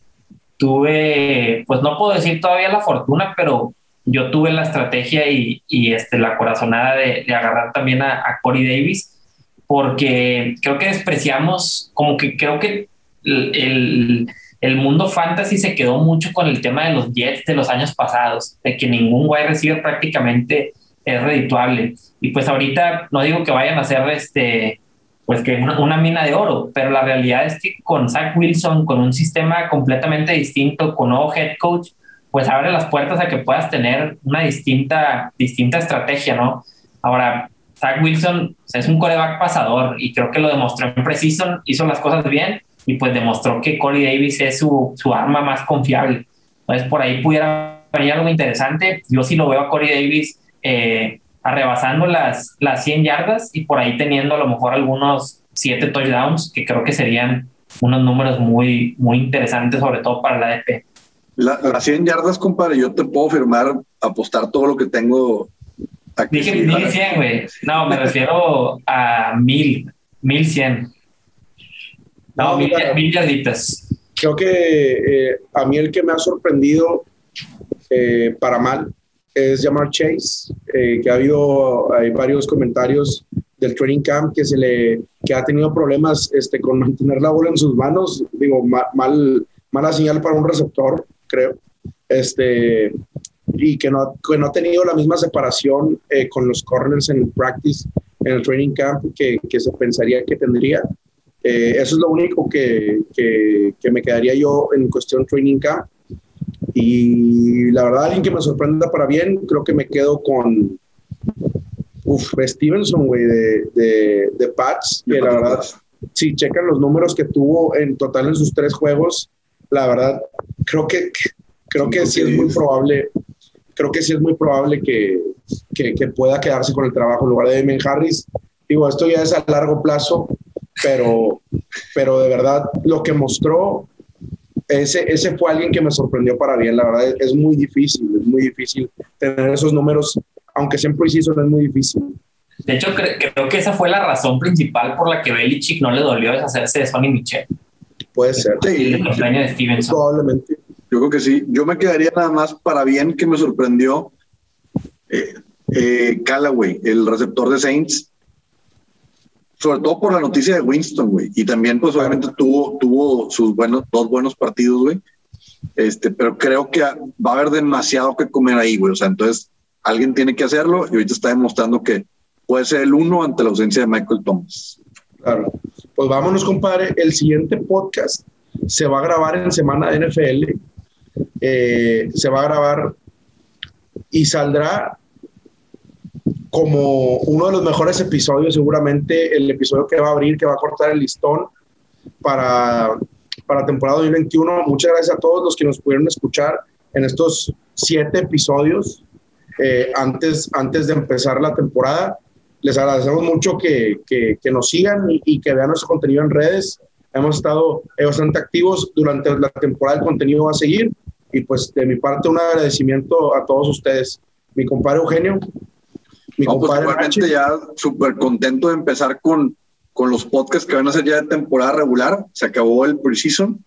Tuve, pues no puedo decir todavía la fortuna, pero yo tuve la estrategia y, y este, la corazonada de, de agarrar también a, a, Corey Davis, porque creo que despreciamos, como que creo que el, el, el, mundo fantasy se quedó mucho con el tema de los Jets de los años pasados, de que ningún wide receiver prácticamente es redituable. Y pues ahorita no digo que vayan a ser este, pues que una, una, mina de oro, pero la realidad es que con Zach Wilson, con un sistema completamente distinto, con nuevo head coach, pues abre las puertas a que puedas tener una distinta, distinta estrategia, ¿no? Ahora, Zach Wilson es un coreback pasador y creo que lo demostró en Precision, hizo las cosas bien y pues demostró que Corey Davis es su, su arma más confiable. Entonces, por ahí pudiera venir algo interesante. Yo sí lo veo a Corey Davis eh, arrebasando las, las 100 yardas y por ahí teniendo a lo mejor algunos 7 touchdowns, que creo que serían unos números muy, muy interesantes, sobre todo para la ADP.
las 100 yardas, compadre, yo te puedo firmar, apostar todo lo que tengo.
Aquí. Dije 1100, güey. No, me refiero a 1000, 1100. No, mil, mil yarditas.
Creo que eh, a mí el que me ha sorprendido eh, para mal es Jamar Chase, eh, que ha habido hay varios comentarios del training camp que se le que ha tenido problemas este, con mantener la bola en sus manos, digo, mal, mala señal para un receptor, creo, este, y que no, que no ha tenido la misma separación eh, con los corners en el practice, en el training camp, que, que se pensaría que tendría. Eh, eso es lo único que, que, que, me quedaría yo en cuestión training camp. Y la verdad, alguien que me sorprenda para bien, creo que me quedo con uf, Stevenson, güey, de, de, de, Pats, que la verdad, si checan los números que tuvo en total en sus tres juegos, la verdad, creo que, creo que sí es muy probable, creo que sí es muy probable que, que, que pueda quedarse con el trabajo en lugar de Damien Harris. Digo, esto ya es a largo plazo, pero, pero de verdad lo que mostró ese, ese fue alguien que me sorprendió para bien. La verdad es, muy difícil, es muy difícil tener esos números, aunque siempre hicieron es muy difícil.
De hecho, creo que esa fue la razón principal por la que Belichick no le dolió deshacerse de Sonny Michel.
Puede ser.
Sí, el de Stevenson.
Probablemente.
Yo creo que sí. Yo me quedaría nada más para bien que me sorprendió eh, eh, Callaway, el receptor de Saints sobre todo por la noticia de Winston, güey. Y también, pues, obviamente tuvo, tuvo sus buenos, dos buenos partidos, güey. Este, pero creo que va a haber demasiado que comer ahí, güey. O sea, entonces alguien tiene que hacerlo y ahorita está demostrando que puede ser el uno ante la ausencia de Michael Thomas.
Claro. Pues vámonos, compadre. El siguiente podcast se va a grabar en semana de NFL. Eh, se va a grabar y saldrá como uno de los mejores episodios, seguramente el episodio que va a abrir, que va a cortar el listón para, para temporada 2021. Muchas gracias a todos los que nos pudieron escuchar en estos siete episodios eh, antes, antes de empezar la temporada. Les agradecemos mucho que, que, nos sigan y, y, que vean nuestro contenido en redes. Hemos estado bastante activos durante la temporada, el contenido va a seguir. Y pues de mi parte un agradecimiento a todos ustedes. Mi compadre Eugenio,
mi no, pues igualmente ya súper contento de empezar con, con los podcasts que van a ser ya de temporada regular. Se acabó el preseason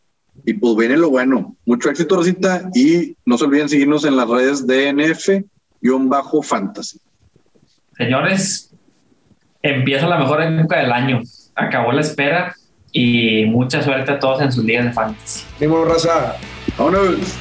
y pues viene lo bueno. Mucho éxito, Rosita, y no se olviden seguirnos en las redes de NF-Fantasy.
Señores, empieza la mejor época del año. Acabó la espera y mucha suerte a todos en sus días de fantasy.
Vamos, raza.
Vámonos.